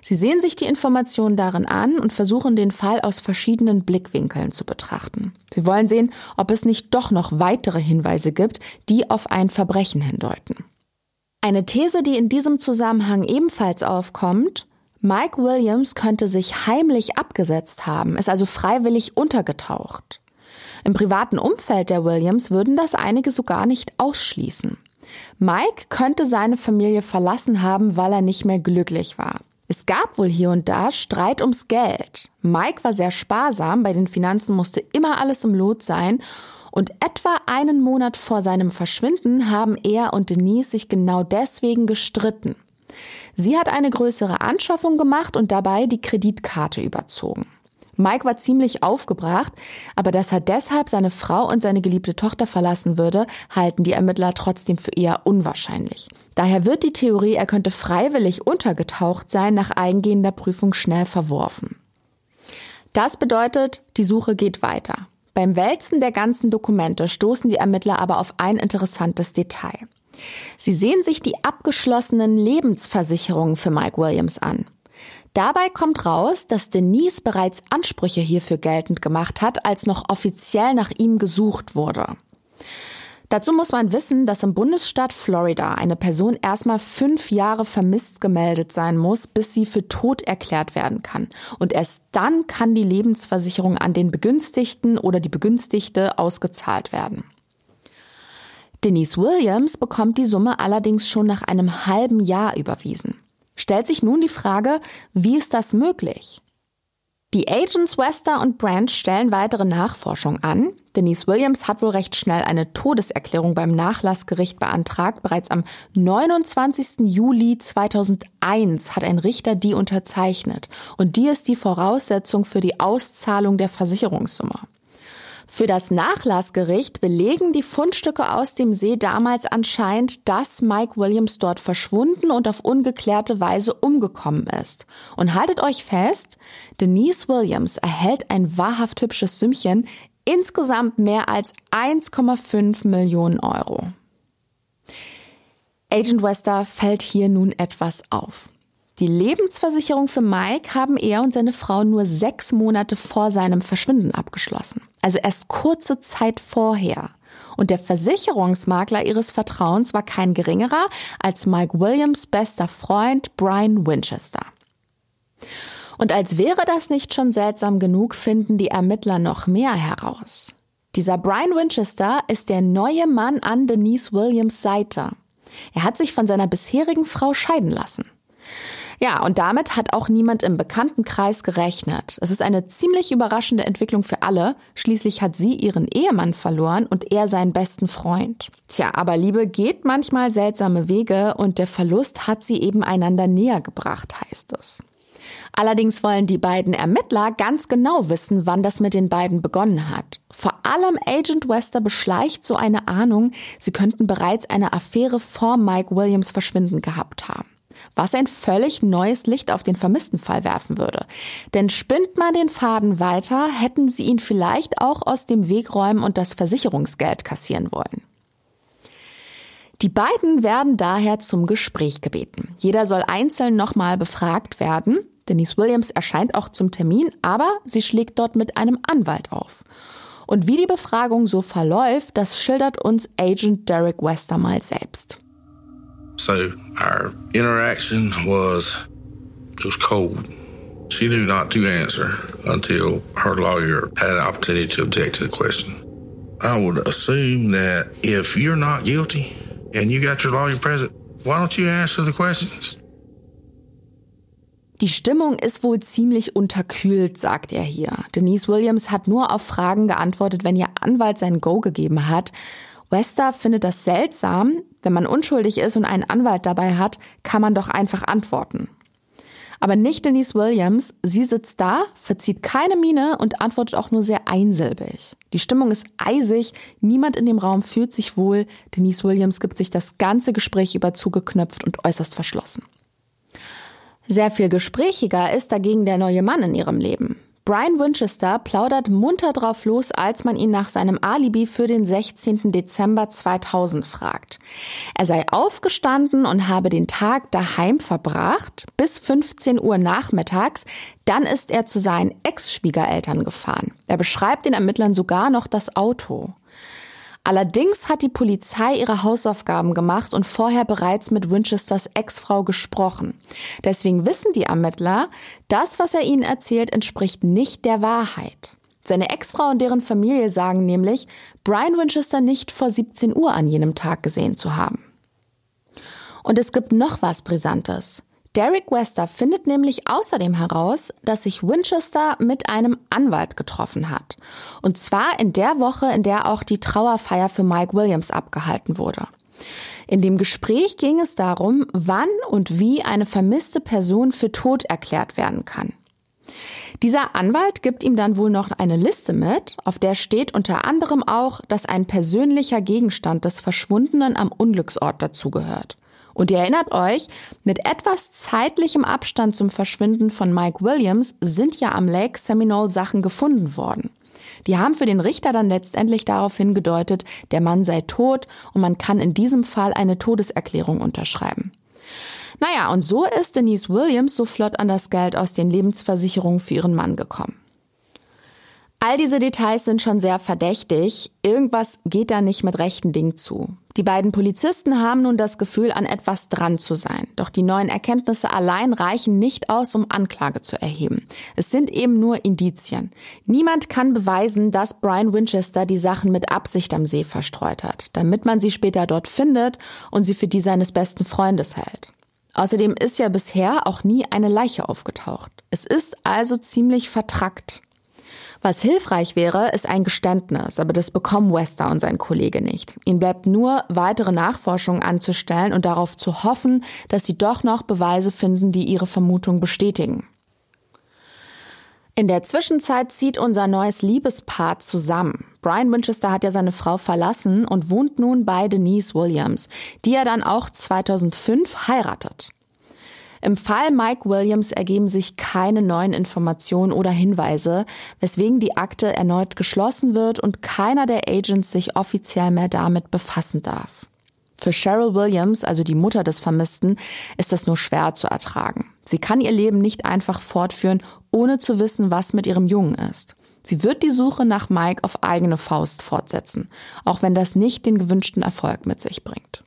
Sie sehen sich die Informationen darin an und versuchen den Fall aus verschiedenen Blickwinkeln zu betrachten. Sie wollen sehen, ob es nicht doch noch weitere Hinweise gibt, die auf ein Verbrechen hindeuten. Eine These, die in diesem Zusammenhang ebenfalls aufkommt, Mike Williams könnte sich heimlich abgesetzt haben, ist also freiwillig untergetaucht. Im privaten Umfeld der Williams würden das einige sogar nicht ausschließen. Mike könnte seine Familie verlassen haben, weil er nicht mehr glücklich war. Es gab wohl hier und da Streit ums Geld. Mike war sehr sparsam, bei den Finanzen musste immer alles im Lot sein und etwa einen Monat vor seinem Verschwinden haben er und Denise sich genau deswegen gestritten. Sie hat eine größere Anschaffung gemacht und dabei die Kreditkarte überzogen. Mike war ziemlich aufgebracht, aber dass er deshalb seine Frau und seine geliebte Tochter verlassen würde, halten die Ermittler trotzdem für eher unwahrscheinlich. Daher wird die Theorie, er könnte freiwillig untergetaucht sein, nach eingehender Prüfung schnell verworfen. Das bedeutet, die Suche geht weiter. Beim Wälzen der ganzen Dokumente stoßen die Ermittler aber auf ein interessantes Detail. Sie sehen sich die abgeschlossenen Lebensversicherungen für Mike Williams an. Dabei kommt raus, dass Denise bereits Ansprüche hierfür geltend gemacht hat, als noch offiziell nach ihm gesucht wurde. Dazu muss man wissen, dass im Bundesstaat Florida eine Person erstmal fünf Jahre vermisst gemeldet sein muss, bis sie für tot erklärt werden kann. Und erst dann kann die Lebensversicherung an den Begünstigten oder die Begünstigte ausgezahlt werden. Denise Williams bekommt die Summe allerdings schon nach einem halben Jahr überwiesen. Stellt sich nun die Frage, wie ist das möglich? Die Agents Wester und Branch stellen weitere Nachforschung an. Denise Williams hat wohl recht schnell eine Todeserklärung beim Nachlassgericht beantragt. Bereits am 29. Juli 2001 hat ein Richter die unterzeichnet. Und die ist die Voraussetzung für die Auszahlung der Versicherungssumme. Für das Nachlassgericht belegen die Fundstücke aus dem See damals anscheinend, dass Mike Williams dort verschwunden und auf ungeklärte Weise umgekommen ist. Und haltet euch fest, Denise Williams erhält ein wahrhaft hübsches Sümmchen, insgesamt mehr als 1,5 Millionen Euro. Agent Wester fällt hier nun etwas auf. Die Lebensversicherung für Mike haben er und seine Frau nur sechs Monate vor seinem Verschwinden abgeschlossen. Also erst kurze Zeit vorher. Und der Versicherungsmakler ihres Vertrauens war kein geringerer als Mike Williams bester Freund Brian Winchester. Und als wäre das nicht schon seltsam genug, finden die Ermittler noch mehr heraus. Dieser Brian Winchester ist der neue Mann an Denise Williams Seite. Er hat sich von seiner bisherigen Frau scheiden lassen. Ja, und damit hat auch niemand im Bekanntenkreis gerechnet. Es ist eine ziemlich überraschende Entwicklung für alle. Schließlich hat sie ihren Ehemann verloren und er seinen besten Freund. Tja, aber Liebe geht manchmal seltsame Wege und der Verlust hat sie eben einander näher gebracht, heißt es. Allerdings wollen die beiden Ermittler ganz genau wissen, wann das mit den beiden begonnen hat. Vor allem Agent Wester beschleicht so eine Ahnung, sie könnten bereits eine Affäre vor Mike Williams Verschwinden gehabt haben was ein völlig neues Licht auf den vermissten Fall werfen würde. Denn spinnt man den Faden weiter, hätten sie ihn vielleicht auch aus dem Weg räumen und das Versicherungsgeld kassieren wollen. Die beiden werden daher zum Gespräch gebeten. Jeder soll einzeln nochmal befragt werden. Denise Williams erscheint auch zum Termin, aber sie schlägt dort mit einem Anwalt auf. Und wie die Befragung so verläuft, das schildert uns Agent Derek Wester mal selbst. So our interaction was it was cold. She knew not to answer until her lawyer had an opportunity to object to the question. I would assume that if you're not guilty and you got your lawyer present, why don't you answer the questions? Die Stimmung ist wohl ziemlich unterkühlt, sagt er hier. Denise Williams hat nur auf Fragen geantwortet, wenn ihr Anwalt sein Go gegeben hat. Wester findet das seltsam. Wenn man unschuldig ist und einen Anwalt dabei hat, kann man doch einfach antworten. Aber nicht Denise Williams. Sie sitzt da, verzieht keine Miene und antwortet auch nur sehr einsilbig. Die Stimmung ist eisig, niemand in dem Raum fühlt sich wohl. Denise Williams gibt sich das ganze Gespräch über zugeknöpft und äußerst verschlossen. Sehr viel gesprächiger ist dagegen der neue Mann in ihrem Leben. Brian Winchester plaudert munter drauf los, als man ihn nach seinem Alibi für den 16. Dezember 2000 fragt. Er sei aufgestanden und habe den Tag daheim verbracht bis 15 Uhr nachmittags. Dann ist er zu seinen Ex-Schwiegereltern gefahren. Er beschreibt den Ermittlern sogar noch das Auto. Allerdings hat die Polizei ihre Hausaufgaben gemacht und vorher bereits mit Winchesters Ex-Frau gesprochen. Deswegen wissen die Ermittler, das, was er ihnen erzählt, entspricht nicht der Wahrheit. Seine Ex-Frau und deren Familie sagen nämlich, Brian Winchester nicht vor 17 Uhr an jenem Tag gesehen zu haben. Und es gibt noch was Brisantes. Derek Wester findet nämlich außerdem heraus, dass sich Winchester mit einem Anwalt getroffen hat. Und zwar in der Woche, in der auch die Trauerfeier für Mike Williams abgehalten wurde. In dem Gespräch ging es darum, wann und wie eine vermisste Person für tot erklärt werden kann. Dieser Anwalt gibt ihm dann wohl noch eine Liste mit, auf der steht unter anderem auch, dass ein persönlicher Gegenstand des Verschwundenen am Unglücksort dazugehört. Und ihr erinnert euch, mit etwas zeitlichem Abstand zum Verschwinden von Mike Williams sind ja am Lake Seminole Sachen gefunden worden. Die haben für den Richter dann letztendlich darauf hingedeutet, der Mann sei tot und man kann in diesem Fall eine Todeserklärung unterschreiben. Naja, und so ist Denise Williams so flott an das Geld aus den Lebensversicherungen für ihren Mann gekommen. All diese Details sind schon sehr verdächtig. Irgendwas geht da nicht mit rechten Dingen zu. Die beiden Polizisten haben nun das Gefühl, an etwas dran zu sein. Doch die neuen Erkenntnisse allein reichen nicht aus, um Anklage zu erheben. Es sind eben nur Indizien. Niemand kann beweisen, dass Brian Winchester die Sachen mit Absicht am See verstreut hat, damit man sie später dort findet und sie für die seines besten Freundes hält. Außerdem ist ja bisher auch nie eine Leiche aufgetaucht. Es ist also ziemlich vertrackt. Was hilfreich wäre, ist ein Geständnis, aber das bekommen Wester und sein Kollege nicht. Ihnen bleibt nur, weitere Nachforschungen anzustellen und darauf zu hoffen, dass sie doch noch Beweise finden, die ihre Vermutung bestätigen. In der Zwischenzeit zieht unser neues Liebespaar zusammen. Brian Winchester hat ja seine Frau verlassen und wohnt nun bei Denise Williams, die er dann auch 2005 heiratet. Im Fall Mike Williams ergeben sich keine neuen Informationen oder Hinweise, weswegen die Akte erneut geschlossen wird und keiner der Agents sich offiziell mehr damit befassen darf. Für Cheryl Williams, also die Mutter des Vermissten, ist das nur schwer zu ertragen. Sie kann ihr Leben nicht einfach fortführen, ohne zu wissen, was mit ihrem Jungen ist. Sie wird die Suche nach Mike auf eigene Faust fortsetzen, auch wenn das nicht den gewünschten Erfolg mit sich bringt.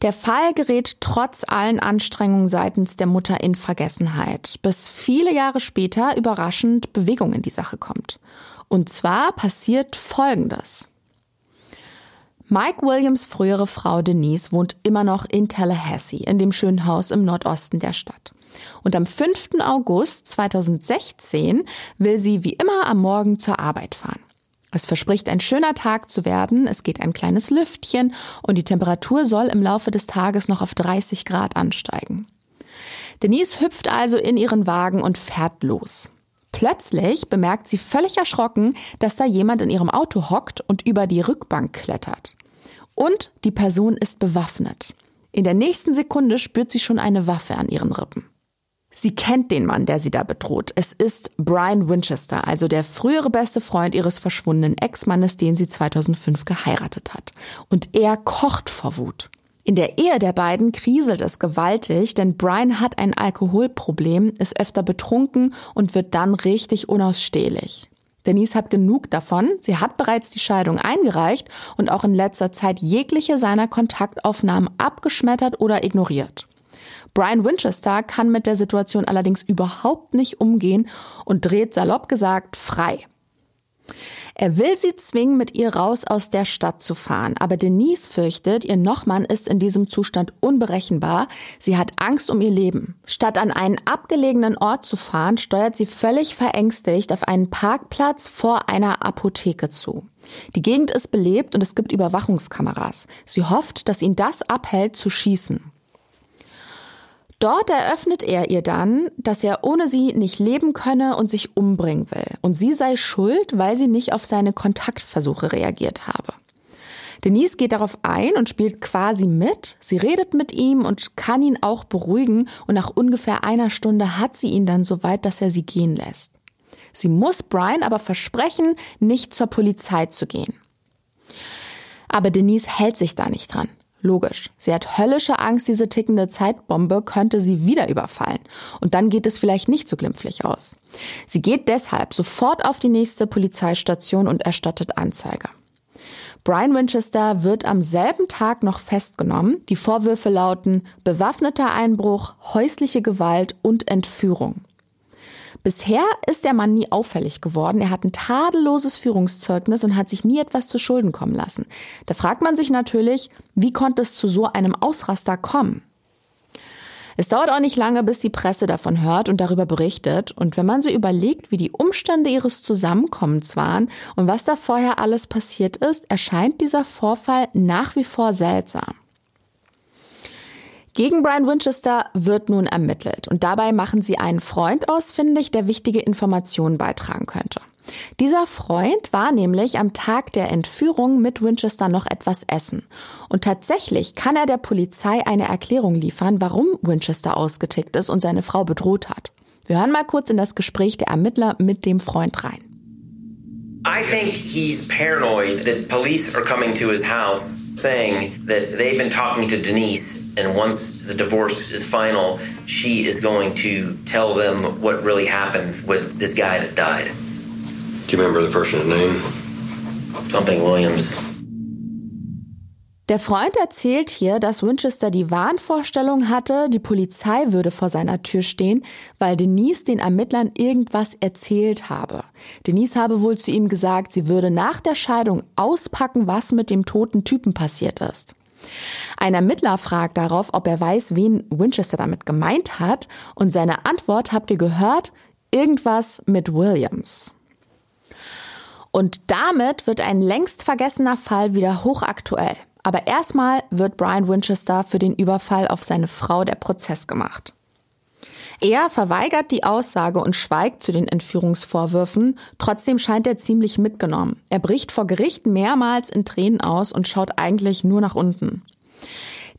Der Fall gerät trotz allen Anstrengungen seitens der Mutter in Vergessenheit, bis viele Jahre später überraschend Bewegung in die Sache kommt. Und zwar passiert Folgendes. Mike Williams frühere Frau Denise wohnt immer noch in Tallahassee, in dem schönen Haus im Nordosten der Stadt. Und am 5. August 2016 will sie wie immer am Morgen zur Arbeit fahren. Es verspricht ein schöner Tag zu werden, es geht ein kleines Lüftchen und die Temperatur soll im Laufe des Tages noch auf 30 Grad ansteigen. Denise hüpft also in ihren Wagen und fährt los. Plötzlich bemerkt sie völlig erschrocken, dass da jemand in ihrem Auto hockt und über die Rückbank klettert. Und die Person ist bewaffnet. In der nächsten Sekunde spürt sie schon eine Waffe an ihren Rippen. Sie kennt den Mann, der sie da bedroht. Es ist Brian Winchester, also der frühere beste Freund ihres verschwundenen Ex-Mannes, den sie 2005 geheiratet hat. Und er kocht vor Wut. In der Ehe der beiden kriselt es gewaltig, denn Brian hat ein Alkoholproblem, ist öfter betrunken und wird dann richtig unausstehlich. Denise hat genug davon. Sie hat bereits die Scheidung eingereicht und auch in letzter Zeit jegliche seiner Kontaktaufnahmen abgeschmettert oder ignoriert. Brian Winchester kann mit der Situation allerdings überhaupt nicht umgehen und dreht salopp gesagt frei. Er will sie zwingen, mit ihr raus aus der Stadt zu fahren. Aber Denise fürchtet, ihr Nochmann ist in diesem Zustand unberechenbar. Sie hat Angst um ihr Leben. Statt an einen abgelegenen Ort zu fahren, steuert sie völlig verängstigt auf einen Parkplatz vor einer Apotheke zu. Die Gegend ist belebt und es gibt Überwachungskameras. Sie hofft, dass ihn das abhält zu schießen. Dort eröffnet er ihr dann, dass er ohne sie nicht leben könne und sich umbringen will. Und sie sei schuld, weil sie nicht auf seine Kontaktversuche reagiert habe. Denise geht darauf ein und spielt quasi mit. Sie redet mit ihm und kann ihn auch beruhigen. Und nach ungefähr einer Stunde hat sie ihn dann so weit, dass er sie gehen lässt. Sie muss Brian aber versprechen, nicht zur Polizei zu gehen. Aber Denise hält sich da nicht dran. Logisch. Sie hat höllische Angst, diese tickende Zeitbombe könnte sie wieder überfallen. Und dann geht es vielleicht nicht so glimpflich aus. Sie geht deshalb sofort auf die nächste Polizeistation und erstattet Anzeige. Brian Winchester wird am selben Tag noch festgenommen. Die Vorwürfe lauten bewaffneter Einbruch, häusliche Gewalt und Entführung. Bisher ist der Mann nie auffällig geworden. Er hat ein tadelloses Führungszeugnis und hat sich nie etwas zu Schulden kommen lassen. Da fragt man sich natürlich, wie konnte es zu so einem Ausraster kommen? Es dauert auch nicht lange, bis die Presse davon hört und darüber berichtet. Und wenn man so überlegt, wie die Umstände ihres Zusammenkommens waren und was da vorher alles passiert ist, erscheint dieser Vorfall nach wie vor seltsam. Gegen Brian Winchester wird nun ermittelt und dabei machen sie einen Freund ausfindig, der wichtige Informationen beitragen könnte. Dieser Freund war nämlich am Tag der Entführung mit Winchester noch etwas essen. Und tatsächlich kann er der Polizei eine Erklärung liefern, warum Winchester ausgetickt ist und seine Frau bedroht hat. Wir hören mal kurz in das Gespräch der Ermittler mit dem Freund rein. I think he's paranoid that police are coming to his house saying that they've been talking to Denise, and once the divorce is final, she is going to tell them what really happened with this guy that died. Do you remember the person's name? Something Williams. Der Freund erzählt hier, dass Winchester die Wahnvorstellung hatte, die Polizei würde vor seiner Tür stehen, weil Denise den Ermittlern irgendwas erzählt habe. Denise habe wohl zu ihm gesagt, sie würde nach der Scheidung auspacken, was mit dem toten Typen passiert ist. Ein Ermittler fragt darauf, ob er weiß, wen Winchester damit gemeint hat, und seine Antwort habt ihr gehört, irgendwas mit Williams. Und damit wird ein längst vergessener Fall wieder hochaktuell. Aber erstmal wird Brian Winchester für den Überfall auf seine Frau der Prozess gemacht. Er verweigert die Aussage und schweigt zu den Entführungsvorwürfen, trotzdem scheint er ziemlich mitgenommen. Er bricht vor Gericht mehrmals in Tränen aus und schaut eigentlich nur nach unten.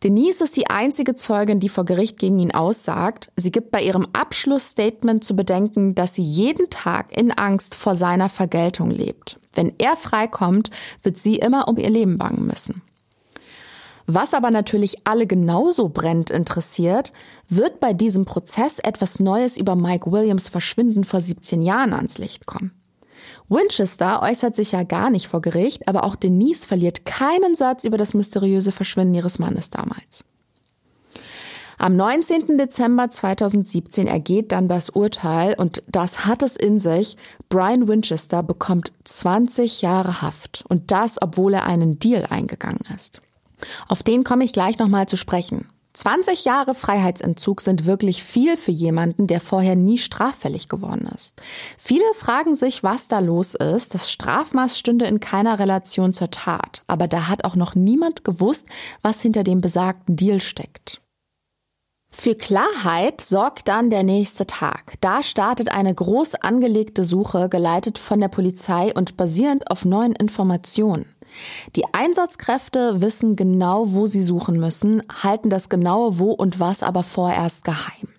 Denise ist die einzige Zeugin, die vor Gericht gegen ihn aussagt. Sie gibt bei ihrem Abschlussstatement zu bedenken, dass sie jeden Tag in Angst vor seiner Vergeltung lebt. Wenn er freikommt, wird sie immer um ihr Leben bangen müssen. Was aber natürlich alle genauso brennt interessiert, wird bei diesem Prozess etwas Neues über Mike Williams Verschwinden vor 17 Jahren ans Licht kommen. Winchester äußert sich ja gar nicht vor Gericht, aber auch Denise verliert keinen Satz über das mysteriöse Verschwinden ihres Mannes damals. Am 19. Dezember 2017 ergeht dann das Urteil und das hat es in sich. Brian Winchester bekommt 20 Jahre Haft und das, obwohl er einen Deal eingegangen ist. Auf den komme ich gleich nochmal zu sprechen. 20 Jahre Freiheitsentzug sind wirklich viel für jemanden, der vorher nie straffällig geworden ist. Viele fragen sich, was da los ist. Das Strafmaß stünde in keiner Relation zur Tat. Aber da hat auch noch niemand gewusst, was hinter dem besagten Deal steckt. Für Klarheit sorgt dann der nächste Tag. Da startet eine groß angelegte Suche, geleitet von der Polizei und basierend auf neuen Informationen. Die Einsatzkräfte wissen genau, wo sie suchen müssen, halten das genaue Wo und Was aber vorerst geheim.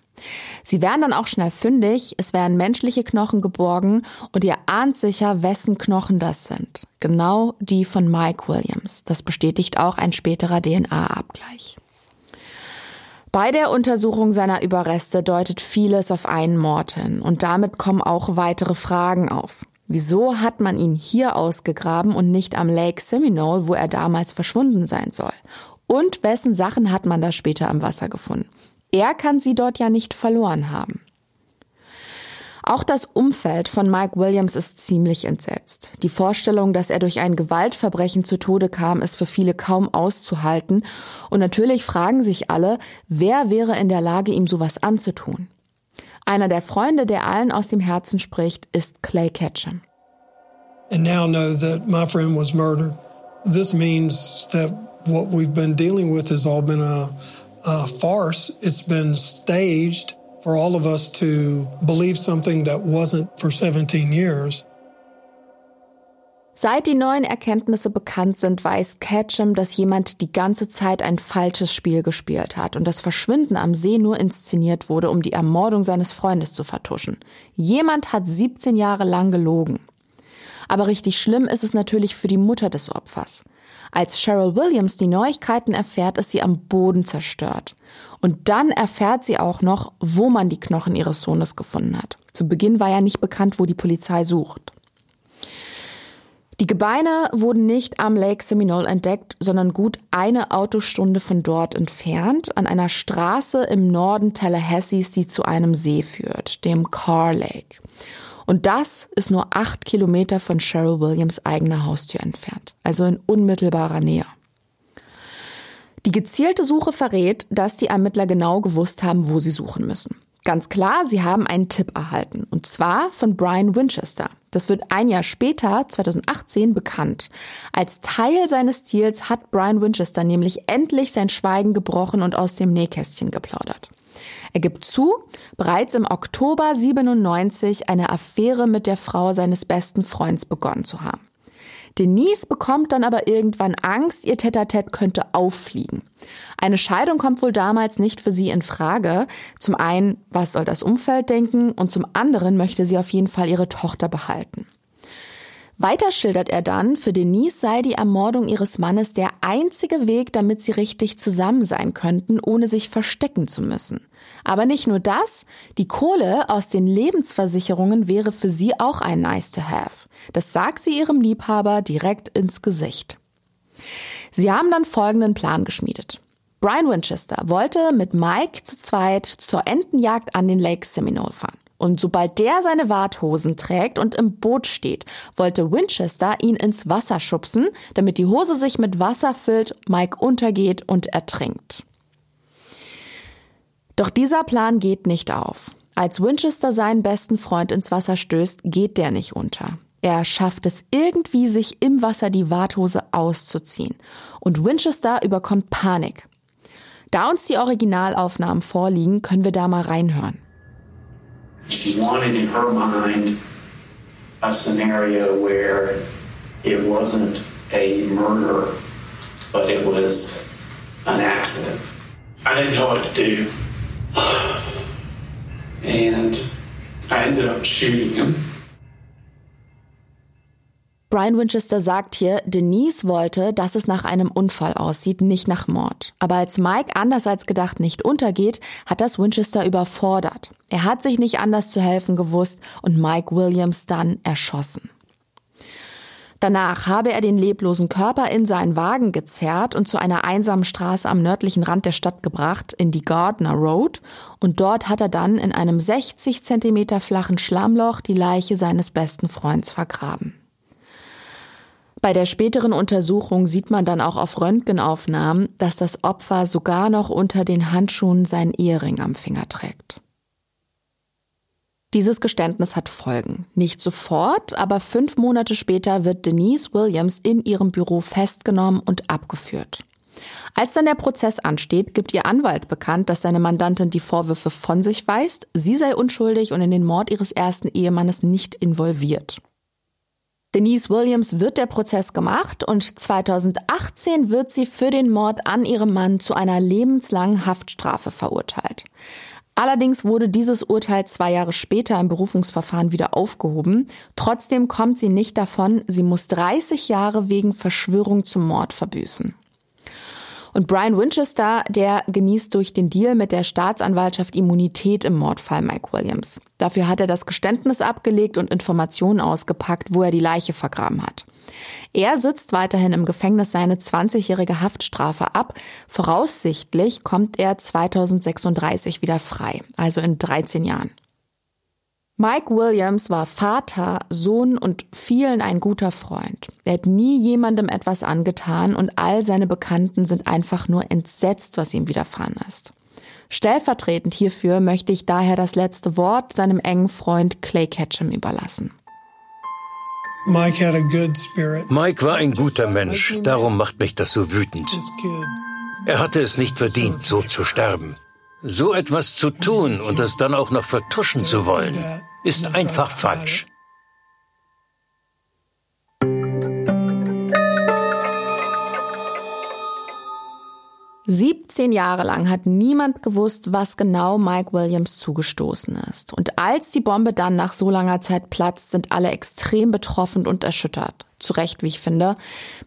Sie werden dann auch schnell fündig, es werden menschliche Knochen geborgen und ihr ahnt sicher, wessen Knochen das sind. Genau die von Mike Williams. Das bestätigt auch ein späterer DNA-Abgleich. Bei der Untersuchung seiner Überreste deutet vieles auf einen Mord hin und damit kommen auch weitere Fragen auf. Wieso hat man ihn hier ausgegraben und nicht am Lake Seminole, wo er damals verschwunden sein soll? Und wessen Sachen hat man da später im Wasser gefunden? Er kann sie dort ja nicht verloren haben. Auch das Umfeld von Mike Williams ist ziemlich entsetzt. Die Vorstellung, dass er durch ein Gewaltverbrechen zu Tode kam, ist für viele kaum auszuhalten. Und natürlich fragen sich alle, wer wäre in der Lage, ihm sowas anzutun? Einer der Freunde, der allen aus dem Herzen spricht, ist Clay Ketchum. And now know that my friend was murdered. This means that what we've been dealing with has all been a, a farce. It's been staged for all of us to believe something that wasn't for 17 years. Seit die neuen Erkenntnisse bekannt sind, weiß Ketchum, dass jemand die ganze Zeit ein falsches Spiel gespielt hat und das Verschwinden am See nur inszeniert wurde, um die Ermordung seines Freundes zu vertuschen. Jemand hat 17 Jahre lang gelogen. Aber richtig schlimm ist es natürlich für die Mutter des Opfers. Als Cheryl Williams die Neuigkeiten erfährt, ist sie am Boden zerstört. Und dann erfährt sie auch noch, wo man die Knochen ihres Sohnes gefunden hat. Zu Beginn war ja nicht bekannt, wo die Polizei sucht. Die Gebeine wurden nicht am Lake Seminole entdeckt, sondern gut eine Autostunde von dort entfernt, an einer Straße im Norden Tallahassees, die zu einem See führt, dem Carr Lake. Und das ist nur acht Kilometer von Cheryl Williams eigener Haustür entfernt, also in unmittelbarer Nähe. Die gezielte Suche verrät, dass die Ermittler genau gewusst haben, wo sie suchen müssen. Ganz klar, sie haben einen Tipp erhalten, und zwar von Brian Winchester. Das wird ein Jahr später, 2018, bekannt. Als Teil seines Deals hat Brian Winchester nämlich endlich sein Schweigen gebrochen und aus dem Nähkästchen geplaudert. Er gibt zu, bereits im Oktober 97 eine Affäre mit der Frau seines besten Freunds begonnen zu haben. Denise bekommt dann aber irgendwann Angst, ihr Tetatet könnte auffliegen. Eine Scheidung kommt wohl damals nicht für sie in Frage. Zum einen, was soll das Umfeld denken? Und zum anderen möchte sie auf jeden Fall ihre Tochter behalten. Weiter schildert er dann, für Denise sei die Ermordung ihres Mannes der einzige Weg, damit sie richtig zusammen sein könnten, ohne sich verstecken zu müssen. Aber nicht nur das, die Kohle aus den Lebensversicherungen wäre für sie auch ein Nice to have. Das sagt sie ihrem Liebhaber direkt ins Gesicht. Sie haben dann folgenden Plan geschmiedet. Brian Winchester wollte mit Mike zu zweit zur Entenjagd an den Lake Seminole fahren. Und sobald der seine Warthosen trägt und im Boot steht, wollte Winchester ihn ins Wasser schubsen, damit die Hose sich mit Wasser füllt, Mike untergeht und ertrinkt. Doch dieser Plan geht nicht auf. Als Winchester seinen besten Freund ins Wasser stößt, geht der nicht unter. Er schafft es irgendwie, sich im Wasser die Warthose auszuziehen. Und Winchester überkommt Panik. Da uns die Originalaufnahmen vorliegen, können wir da mal reinhören. She wanted in her mind a scenario where it wasn't a murder, but it was an accident. I didn't know what to do. And I ended up shooting him. Brian Winchester sagt hier, Denise wollte, dass es nach einem Unfall aussieht, nicht nach Mord. Aber als Mike anders als gedacht nicht untergeht, hat das Winchester überfordert. Er hat sich nicht anders zu helfen gewusst und Mike Williams dann erschossen. Danach habe er den leblosen Körper in seinen Wagen gezerrt und zu einer einsamen Straße am nördlichen Rand der Stadt gebracht, in die Gardner Road, und dort hat er dann in einem 60 Zentimeter flachen Schlammloch die Leiche seines besten Freunds vergraben. Bei der späteren Untersuchung sieht man dann auch auf Röntgenaufnahmen, dass das Opfer sogar noch unter den Handschuhen seinen Ehering am Finger trägt. Dieses Geständnis hat Folgen. Nicht sofort, aber fünf Monate später wird Denise Williams in ihrem Büro festgenommen und abgeführt. Als dann der Prozess ansteht, gibt ihr Anwalt bekannt, dass seine Mandantin die Vorwürfe von sich weist, sie sei unschuldig und in den Mord ihres ersten Ehemannes nicht involviert. Denise Williams wird der Prozess gemacht und 2018 wird sie für den Mord an ihrem Mann zu einer lebenslangen Haftstrafe verurteilt. Allerdings wurde dieses Urteil zwei Jahre später im Berufungsverfahren wieder aufgehoben. Trotzdem kommt sie nicht davon, sie muss 30 Jahre wegen Verschwörung zum Mord verbüßen. Und Brian Winchester, der genießt durch den Deal mit der Staatsanwaltschaft Immunität im Mordfall Mike Williams. Dafür hat er das Geständnis abgelegt und Informationen ausgepackt, wo er die Leiche vergraben hat. Er sitzt weiterhin im Gefängnis seine 20-jährige Haftstrafe ab. Voraussichtlich kommt er 2036 wieder frei, also in 13 Jahren. Mike Williams war Vater, Sohn und vielen ein guter Freund. Er hat nie jemandem etwas angetan und all seine Bekannten sind einfach nur entsetzt, was ihm widerfahren ist. Stellvertretend hierfür möchte ich daher das letzte Wort seinem engen Freund Clay Ketchum überlassen. Mike war ein guter Mensch, darum macht mich das so wütend. Er hatte es nicht verdient, so zu sterben. So etwas zu tun und es dann auch noch vertuschen zu wollen, ist einfach falsch. Siebzehn Jahre lang hat niemand gewusst, was genau Mike Williams zugestoßen ist. Und als die Bombe dann nach so langer Zeit platzt, sind alle extrem betroffen und erschüttert. Zu Recht, wie ich finde.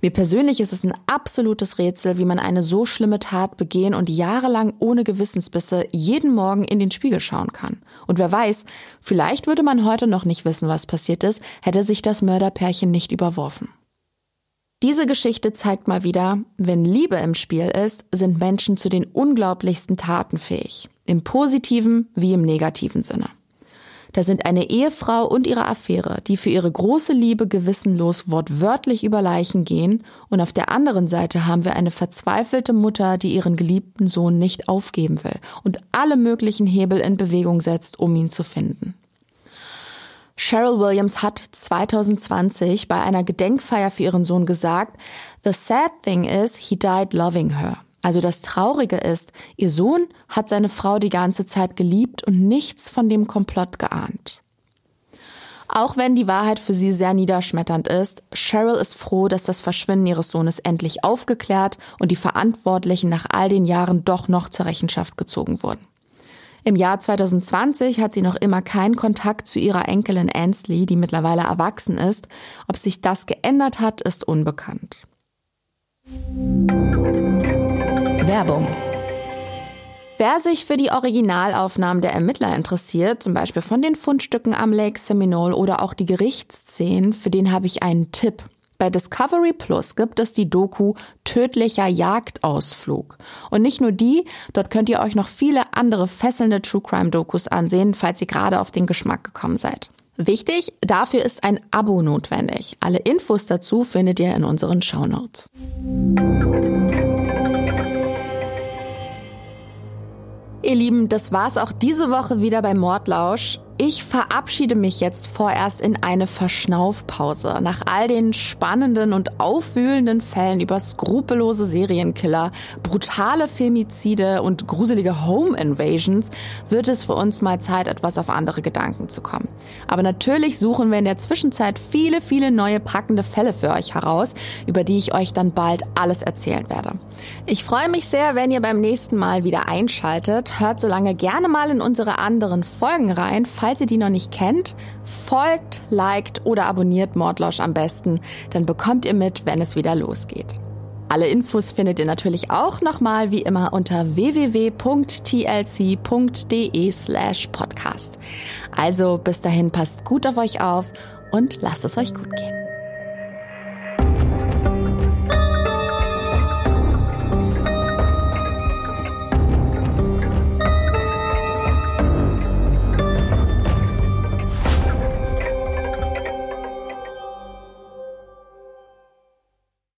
Mir persönlich ist es ein absolutes Rätsel, wie man eine so schlimme Tat begehen und jahrelang ohne Gewissensbisse jeden Morgen in den Spiegel schauen kann. Und wer weiß, vielleicht würde man heute noch nicht wissen, was passiert ist, hätte sich das Mörderpärchen nicht überworfen. Diese Geschichte zeigt mal wieder, wenn Liebe im Spiel ist, sind Menschen zu den unglaublichsten Taten fähig. Im positiven wie im negativen Sinne. Da sind eine Ehefrau und ihre Affäre, die für ihre große Liebe gewissenlos wortwörtlich über Leichen gehen, und auf der anderen Seite haben wir eine verzweifelte Mutter, die ihren geliebten Sohn nicht aufgeben will und alle möglichen Hebel in Bewegung setzt, um ihn zu finden. Cheryl Williams hat 2020 bei einer Gedenkfeier für ihren Sohn gesagt, The sad thing is, he died loving her. Also das Traurige ist, ihr Sohn hat seine Frau die ganze Zeit geliebt und nichts von dem Komplott geahnt. Auch wenn die Wahrheit für sie sehr niederschmetternd ist, Cheryl ist froh, dass das Verschwinden ihres Sohnes endlich aufgeklärt und die Verantwortlichen nach all den Jahren doch noch zur Rechenschaft gezogen wurden. Im Jahr 2020 hat sie noch immer keinen Kontakt zu ihrer Enkelin Ansley, die mittlerweile erwachsen ist. Ob sich das geändert hat, ist unbekannt. Werbung. Wer sich für die Originalaufnahmen der Ermittler interessiert, zum Beispiel von den Fundstücken am Lake Seminole oder auch die Gerichtsszenen, für den habe ich einen Tipp. Bei Discovery Plus gibt es die Doku Tödlicher Jagdausflug. Und nicht nur die, dort könnt ihr euch noch viele andere fesselnde True Crime Dokus ansehen, falls ihr gerade auf den Geschmack gekommen seid. Wichtig, dafür ist ein Abo notwendig. Alle Infos dazu findet ihr in unseren Show Notes. Ihr Lieben, das war's auch diese Woche wieder bei Mordlausch. Ich verabschiede mich jetzt vorerst in eine Verschnaufpause. Nach all den spannenden und aufwühlenden Fällen über skrupellose Serienkiller, brutale Femizide und gruselige Home Invasions wird es für uns mal Zeit, etwas auf andere Gedanken zu kommen. Aber natürlich suchen wir in der Zwischenzeit viele, viele neue packende Fälle für euch heraus, über die ich euch dann bald alles erzählen werde. Ich freue mich sehr, wenn ihr beim nächsten Mal wieder einschaltet. Hört so lange gerne mal in unsere anderen Folgen rein falls ihr die noch nicht kennt, folgt, liked oder abonniert Mordlausch am besten, dann bekommt ihr mit, wenn es wieder losgeht. Alle Infos findet ihr natürlich auch nochmal wie immer unter www.tlc.de slash podcast. Also bis dahin passt gut auf euch auf und lasst es euch gut gehen.